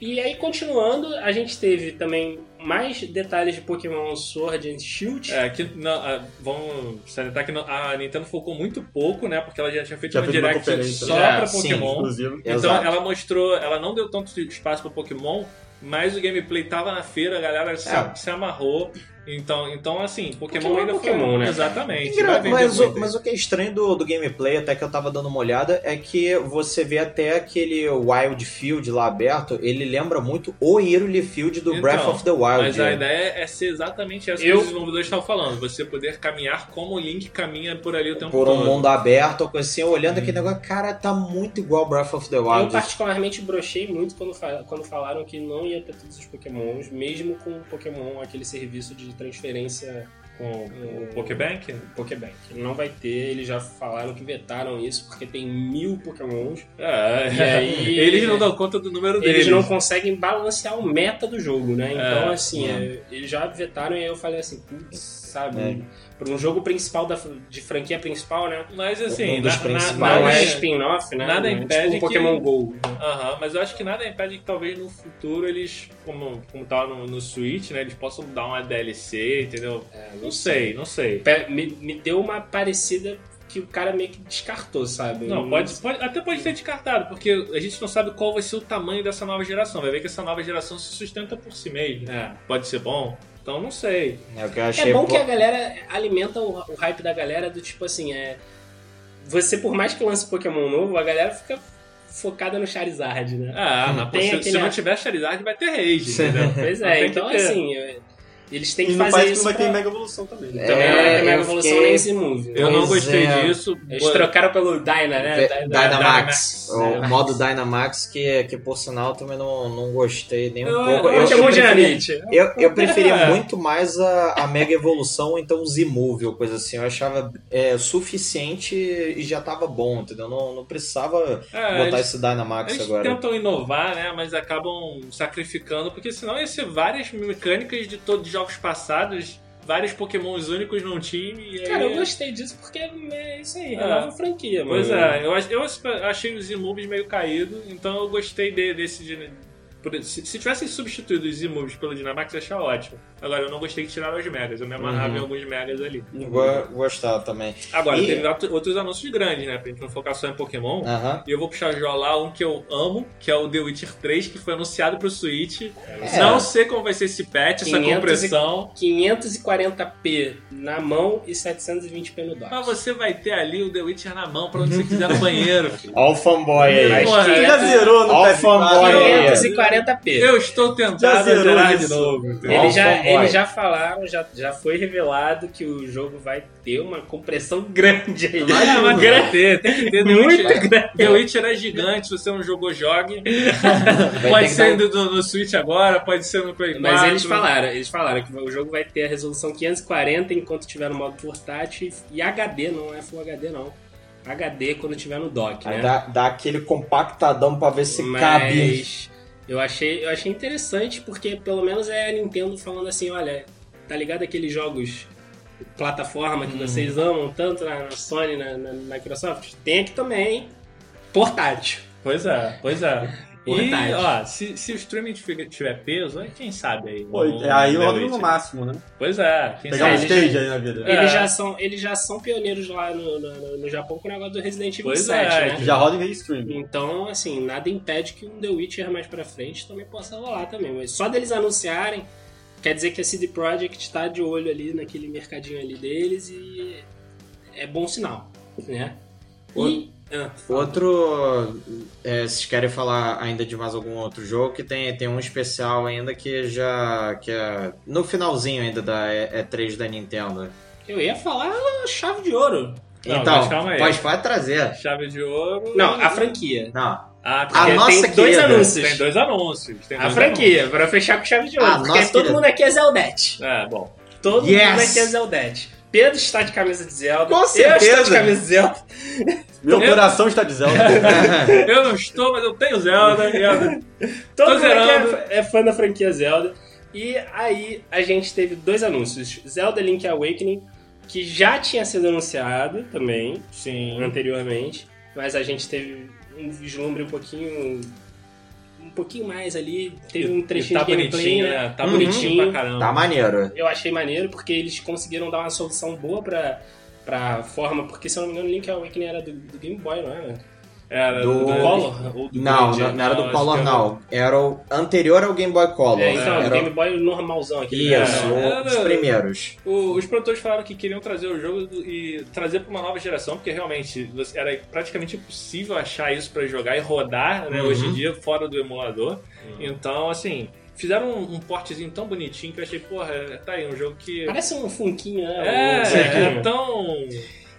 E aí, continuando, a gente teve também mais detalhes de Pokémon Sword and Shield. É, que não, ah, vamos salientar que não- a Nintendo focou muito pouco, né? Porque ela já tinha feito Já uma fez uma direct conferência. só Já, pra sim, Pokémon. Então Exato. ela mostrou, ela não deu tanto espaço pra Pokémon, mas o gameplay tava na feira, a galera se, É. se amarrou. Então, então assim, Pokémon, Pokémon é ainda Pokémon, foi. né? Exatamente. Engra- Mas o, mas o que é estranho do, do gameplay, até que eu tava dando uma olhada, é que você vê até aquele Wild Field lá aberto, ele lembra muito o Hyrule Field do Então, Breath of the Wild. Mas a ideia é ser exatamente essa Eu- que os desenvolvedores estavam falando. Você poder caminhar como o Link caminha por ali o tempo por um todo. mundo aberto, ou coisa assim, olhando aquele negócio, cara, tá muito igual Breath of the Eu Wild. particularmente brochei muito quando, quando falaram que não ia ter todos os Pokémons, mesmo com o Pokémon, aquele serviço de transferência Com o Pokébank? Pokébank. Não vai ter, eles já falaram que vetaram isso porque tem mil Pokémons. É, E aí- eles não dão conta do número deles. Eles não conseguem balancear o meta do jogo, né? Então, É, assim, é. é, eles já vetaram e aí eu falei assim, putz, sabe? É. Para um jogo principal da, de franquia principal, né? Mas assim, Um dos na- na- nada, Não é é- spin-off, né? nada Não é impede tipo que- Pokémon GO. Aham, mas eu acho que nada impede que talvez no futuro eles, como, como tá no, no Switch, né, eles possam dar uma DLC, entendeu? É, Não sei, não sei. Me, me deu uma parecida que o cara meio que descartou, sabe? Não, pode, pode- até pode ter descartado, porque a gente não sabe qual vai ser o tamanho dessa nova geração. Vai ver que essa nova geração se sustenta por si mesma. É. Pode ser bom? Então não sei. É o que eu achei. É bom pô- que a galera alimenta o, o hype da galera do tipo assim, é. Você, por mais que lance Pokémon novo, a galera fica focada no Charizard, né? Ah, mas se, aquele- se não tiver Charizard vai ter Rage, entendeu? Pois é, então assim, é, eles têm E que fazer parece que isso. não vai pra- ter Mega Evolução também. Também É, não vai ter Mega eu Evolução fiquei- nem esse move. Eu não gostei é. disso. Eles trocaram pelo Dyna, né? Ve- Dyna- Dynamax, o Dynamax. modo Dynamax, que, que por sinal também não, não gostei nem um Eu- pouco. eu Eu, Pokémon preferi- eu, eu preferia É. muito mais a, a Mega Evolução então o Z-Move ou coisa assim. Eu achava é, suficiente e já tava bom, entendeu? Não, não precisava É, botar eles- esse Dynamax Eles agora. tentam inovar, né? Mas acabam sacrificando, porque senão ia ser várias mecânicas de todos os jogos passados, vários pokémons únicos num time. E aí... Cara, eu gostei disso porque é isso aí, É. renova a franquia, mano. Pois é, eu, eu achei os Z-Moves meio caído, então eu gostei de- desse. de- por- se, se tivessem substituído os Z-Moves pelo Dynamax, eu ia achar ótimo. Agora, eu não gostei que tiraram os Megas, eu me amarrava Uhum. em alguns Megas ali. Go- Gostava também. Agora, E- teve outro- outros anúncios grandes, né? Pra gente não focar só em Pokémon. Aham. E eu vou puxar já lá um que eu amo, que é o The Witcher 3, que foi anunciado pro Switch. É. Não sei como vai ser esse patch, essa 500 e- compressão. 540p na mão e 720p no dock. Mas você vai ter ali o The Witcher na mão pra onde você quiser no banheiro. filho. Ó o fanboy aí. Porra, já zerou no Ó o PS4? fanboy aí. 540p. Eu estou zerou zerar de novo. Eles já, já falaram, já, já foi revelado que o jogo vai ter uma compressão grande aí. Ah, mas tem que ter, tem que ter. The Muito Witcher, The Witcher é gigante, se você não jogou, jogue. Vai pode ser dar- no, no Switch agora, pode ser no Play 4. Mas eles falaram, eles falaram que o jogo vai ter a resolução 540 enquanto tiver no modo portátil e HD, não é Full HD não. HD quando tiver no dock, né? dá, dá aquele compactadão pra ver se cabe. Eu achei, eu achei interessante porque pelo menos é a Nintendo falando assim, olha, tá ligado aqueles jogos plataforma que vocês amam tanto na, na Sony, na, na Microsoft? Tem aqui também portátil. Pois é, pois é. E, ó, se, se o streaming tiver peso, aí quem sabe aí. Pô, no- é, aí The rodo no máximo, né? Pois é, quem Pegar um sabe. eles stage aí na vida. É. Eles, já são, eles já são pioneiros lá no, no, no Japão com o negócio do Resident Evil Pois 7, é, né? Já roda em vez de stream. Então, assim, nada impede que um The Witcher mais pra frente também possa rolar também. Mas só deles anunciarem, quer dizer que a CD Projekt tá de olho ali naquele mercadinho ali deles e é bom sinal, né? E... Ah, Outro. É, vocês querem falar ainda de mais algum outro jogo que tem, tem um especial ainda que já. que é no finalzinho ainda da E- E3 da Nintendo. eu ia falar a chave de ouro. Não, então, mas calma aí. pode, pode trazer. Chave de ouro. Não, a franquia. Não. Ah, A nossa tem dois anúncios. Tem dois anúncios. Tem A dois franquia, pra fechar com chave de ouro. Ah, porque nossa, todo querida. mundo aqui é Zeldete. anúncios. É, bom. Todo Yes! mundo aqui é Zeldete. Pedro está de camisa de Zelda. Com Eu estou certeza. de camisa de Zelda. Meu Eu- coração está dizendo. Eu não estou, mas eu tenho Zelda. eu- Todo mundo é, é fã da franquia Zelda. E aí a gente teve dois anúncios. Zelda Link Awakening, que já tinha sido anunciado também, Sim. anteriormente. Mas a gente teve um vislumbre um pouquinho... Um pouquinho mais ali. Teve um trechinho tá de gameplay, bonitinho, né? né? Tá Uhum. bonitinho pra caramba. Tá maneiro. Eu achei maneiro porque eles conseguiram dar uma solução boa pra, pra forma, porque se eu não me engano o Link Awakening era do, do Game Boy, não era? Era Do- do, Color? Ou do Não, Grande, não, não era do acho Color, não. Era o anterior ao Game Boy Color. É, então, era... o Game Boy normalzão. Isso, né? Era- os primeiros. O- os produtores falaram que queriam trazer o jogo e trazer para uma nova geração, porque realmente era praticamente impossível achar isso para jogar e rodar né, Uhum. hoje em dia fora do emulador. Então, assim, fizeram um, um portezinho tão bonitinho que eu achei, porra, tá aí, um jogo que. Parece um funquinho, né? É, Um cerquinho. é tão.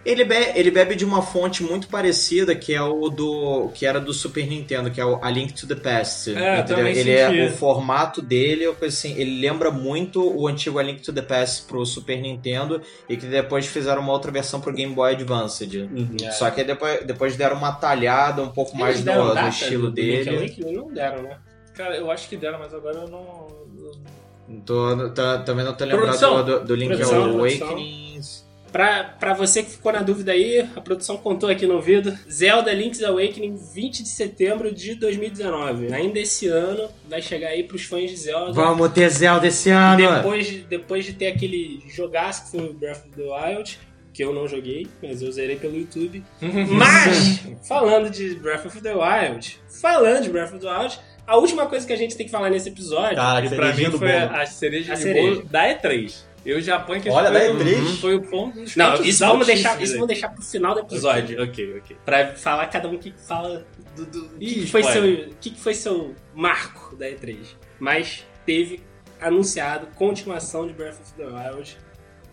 Ele, be- ele bebe de uma fonte muito parecida, que é o do. que era do Super Nintendo, que é o A Link to the Past. É, Ele é o formato dele, assim, ele lembra muito o antigo A Link to the Past pro Super Nintendo e que depois fizeram uma outra versão pro Game Boy Advanced. Uhum. É. Só que depois, depois deram uma talhada um pouco mais Eles no, deram no data estilo do Link dele. Awakening? Não deram, né? Cara, eu acho que deram, mas agora eu não. Tô, tô- também não tô lembrado Produção. do, do Link Produção, Awakenings. Pra, pra você que ficou na dúvida aí, a produção contou aqui no ouvido. Zelda Link's Awakening, 20 de setembro de 2019. Ainda esse ano vai chegar aí pros fãs de Zelda. Vamos ter Zelda esse ano! Depois, de- depois de ter aquele jogaço que foi o Breath of the Wild, que eu não joguei, mas eu zerei pelo YouTube. Mas, falando de Breath of the Wild, falando de Breath of the Wild, a última coisa que a gente tem que falar nesse episódio. Cara, E que pra mim do foi bolo. a cereja A de cereja. bolo da E3. Eu já ponho que Olha, foi, da o- E3? foi o ponto dos Não, isso vamos, deixar, isso aí. vamos deixar pro final do episódio. Ok, ok. Pra falar cada um que fala do, do que, Ih, que foi seu, que foi seu marco da E3. Mas teve anunciado continuação de Breath of the Wild.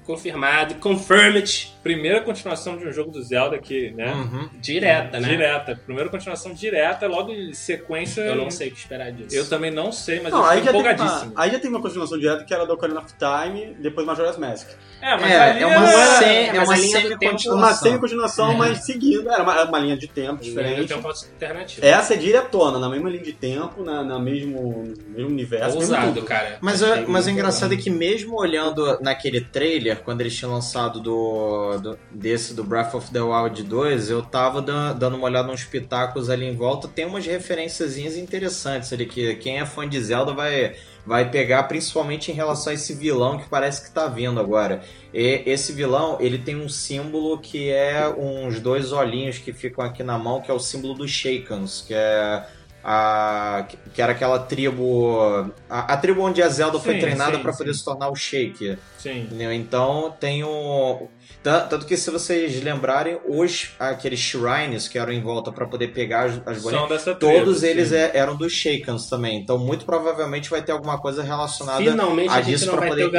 Confirmado, confirmed, Primeira continuação de um jogo do Zelda que, né? Uhum. direta, né? Direta. Primeira continuação direta, logo em sequência. Eu não sei o que esperar disso. Eu também não sei, mas Não, eu já, tem uma, empolgadíssimo. aí já tem uma continuação direta que era do Ocarina of Time, depois Majora's Mask. É, mas É, ali é uma, era- é, é mas uma a linha do semi-continuação. Uma semi-continuação, mas seguindo. Era uma, uma linha de tempo Diferente. diferente. Tem uma alternativa. Essa é diretona, na mesma linha de tempo, na, na mesmo, no mesmo universo. mesmo ousado, tudo. cara. Mas, mas o engraçado é que mesmo olhando naquele trailer, quando eles tinham lançado do, do- desse do Breath of the Wild 2, eu tava dan- dando uma olhada nos pitacos ali em volta, tem umas referenciazinhas interessantes ali, que quem é fã de Zelda vai, vai pegar, principalmente em relação a esse vilão que parece que tá vindo agora. E esse vilão, ele tem um símbolo que é uns dois olhinhos que ficam aqui na mão, que é o símbolo dos Shakens, que é a, que era aquela tribo. A, a tribo onde a Zelda foi Sim, treinada sim, para poder se tornar o Shake. Sim. Então tem o. tan- Tanto que se vocês lembrarem, os aqueles shrines que eram em volta para poder pegar as, as bolinhas, tribo, todos eles é- eram dos Shakens também. Então muito provavelmente vai ter alguma coisa relacionada Finalmente a disso não para poder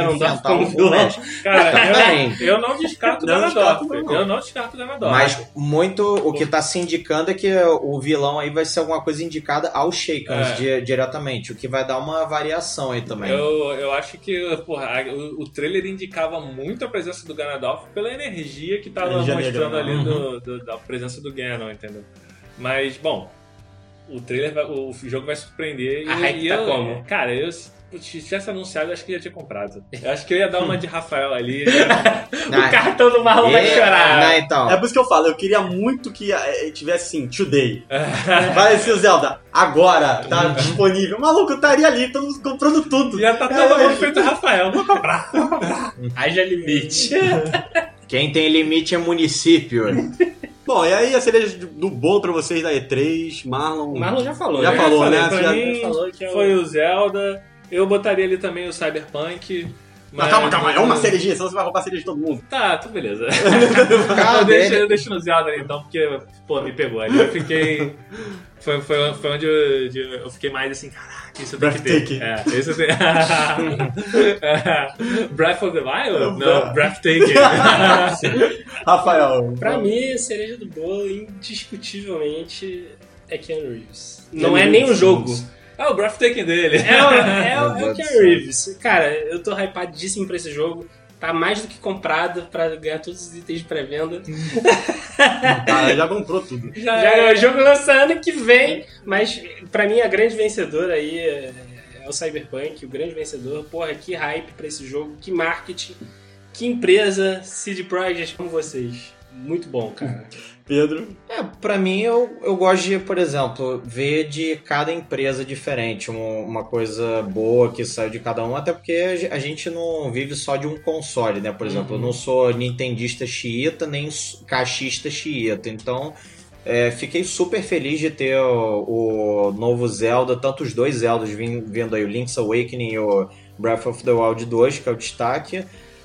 como o vilão. Cara, eu, eu não descarto o Ganondorf. Eu não descarto o Ganondorf. Mas muito o que tá se indicando é que o vilão aí vai ser alguma coisa indicada aos Shakens É. di- diretamente, o que vai dar uma variação aí também. Eu, eu acho que porra, o, o trailer indicava muito a presença do Ganondorf pela energia que tava Energia mostrando negra, ali do- do- da presença do Ganon, entendeu? Mas, bom, o trailer, vai- o jogo vai surpreender. A e, hype e tá eu, como? Cara, eu, se tivesse anunciado, eu acho que eu já tinha comprado. Eu acho que eu ia dar uma de Rafael ali. Não, O cartão do Marlon vai é- chorar. Não, então. É por isso que eu falo, eu queria muito que eh, tivesse assim, today. Vai ser o Zelda, agora, tá disponível. O maluco estaria ali, todo mundo comprando tudo. ia tá todo mundo feito Rafael. Vou comprar. Haja limite. Quem tem limite é município. Bom, e aí a cereja do bolo pra vocês da E3, Marlon. Marlon já falou, Já né? falou, falei, né? pra já- mim, já falou que é o- Foi o Zelda. Eu botaria ali também o Cyberpunk. Mas calma, calma, é uma cerejinha, senão você vai roubar a cereja de todo mundo. Tá, tá beleza. Cara eu, deixo, eu deixo no Zelda ali então, porque, pô, me pegou. Ali eu fiquei. Foi, foi, foi onde eu, de- eu fiquei mais assim, caraca, isso eu tenho que ter. Breathtaking. É, isso eu tenho. É, Breath of the Wild? Não, Breath. Breathtaking. Rafael. Pra mim, a cereja do bolo, indiscutivelmente, é Keanu Reeves. Não é nem o Reeves. jogo. Ah, o Breathtaking dele. É, o- é, o- é o Keanu. Reeves. Cara, eu tô hypadíssimo pra esse jogo. Tá mais do que comprado pra ganhar todos os itens de pré-venda. Cara, já comprou tudo. Já, Já é é o jogo lança ano que vem, mas pra mim a grande vencedora aí é, é o Cyberpunk, o grande vencedor. Porra, que hype pra esse jogo, que marketing, que empresa, CD Projekt como vocês. Muito bom, cara. Pedro. É, pra mim, eu, eu gosto de, por exemplo, ver de cada empresa diferente, um- uma coisa boa que saiu de cada um, até porque a ge- a gente não vive só de um console, né? Por exemplo, eu não sou nintendista xiita, nem caixista xiita, então é, fiquei super feliz de ter o, o novo Zelda, tanto os dois Zeldas vin- vindo aí, o Link's Awakening e o Breath of the Wild 2, que é o destaque.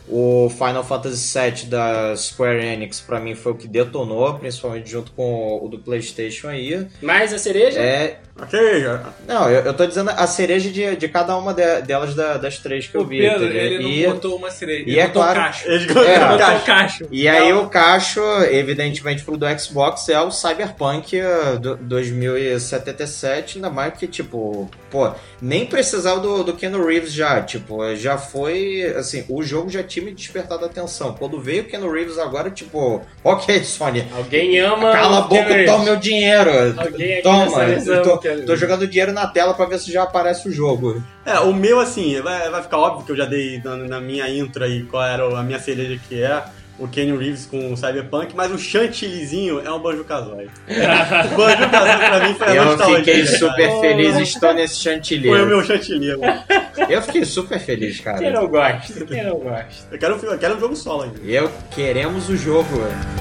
O Final Fantasy VII da Square Enix, pra mim, foi o que detonou, principalmente junto com o do PlayStation aí. Mas a cereja? É. Ok, já. Não, eu, eu tô dizendo a cereja de, de cada uma de- delas da- das três que eu O vi. Pedro, ele não e, botou uma cereja. e Ele é botou claro- cacho. Eles É, Botou cacho. e aí o cacho, evidentemente, pro do Xbox é o Cyberpunk eh, do- 2077, ainda mais que, tipo, pô, nem precisava do, do Keanu Reeves já, tipo, já foi, assim, o jogo já tinha me despertado a atenção. Quando veio o Keanu Reeves agora, tipo, ok, Sony, Alguém ama. cala a boca, Reeves. toma meu dinheiro. Alguém aqui Toma, eu tô, tô jogando dinheiro na tela pra ver se já aparece o jogo. É, o meu, assim, vai, vai ficar óbvio que eu já dei na, na minha intro aí qual era a minha cereja que é. O Kenny Reeves com o Cyberpunk, mas o chantillyzinho é um Banjo-Kazooie. o Banjo-Kazooie pra mim foi a Eu nostalgia. fiquei cara. super feliz, estou nesse Foi o chantilly. meu chantilly. mano. Eu fiquei super feliz, Quem cara. não gosta? Quem não gosta? Eu quero, eu quero um jogo solo ainda. Eu queremos o jogo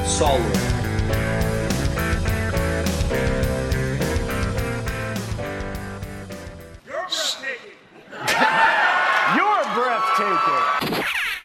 solo.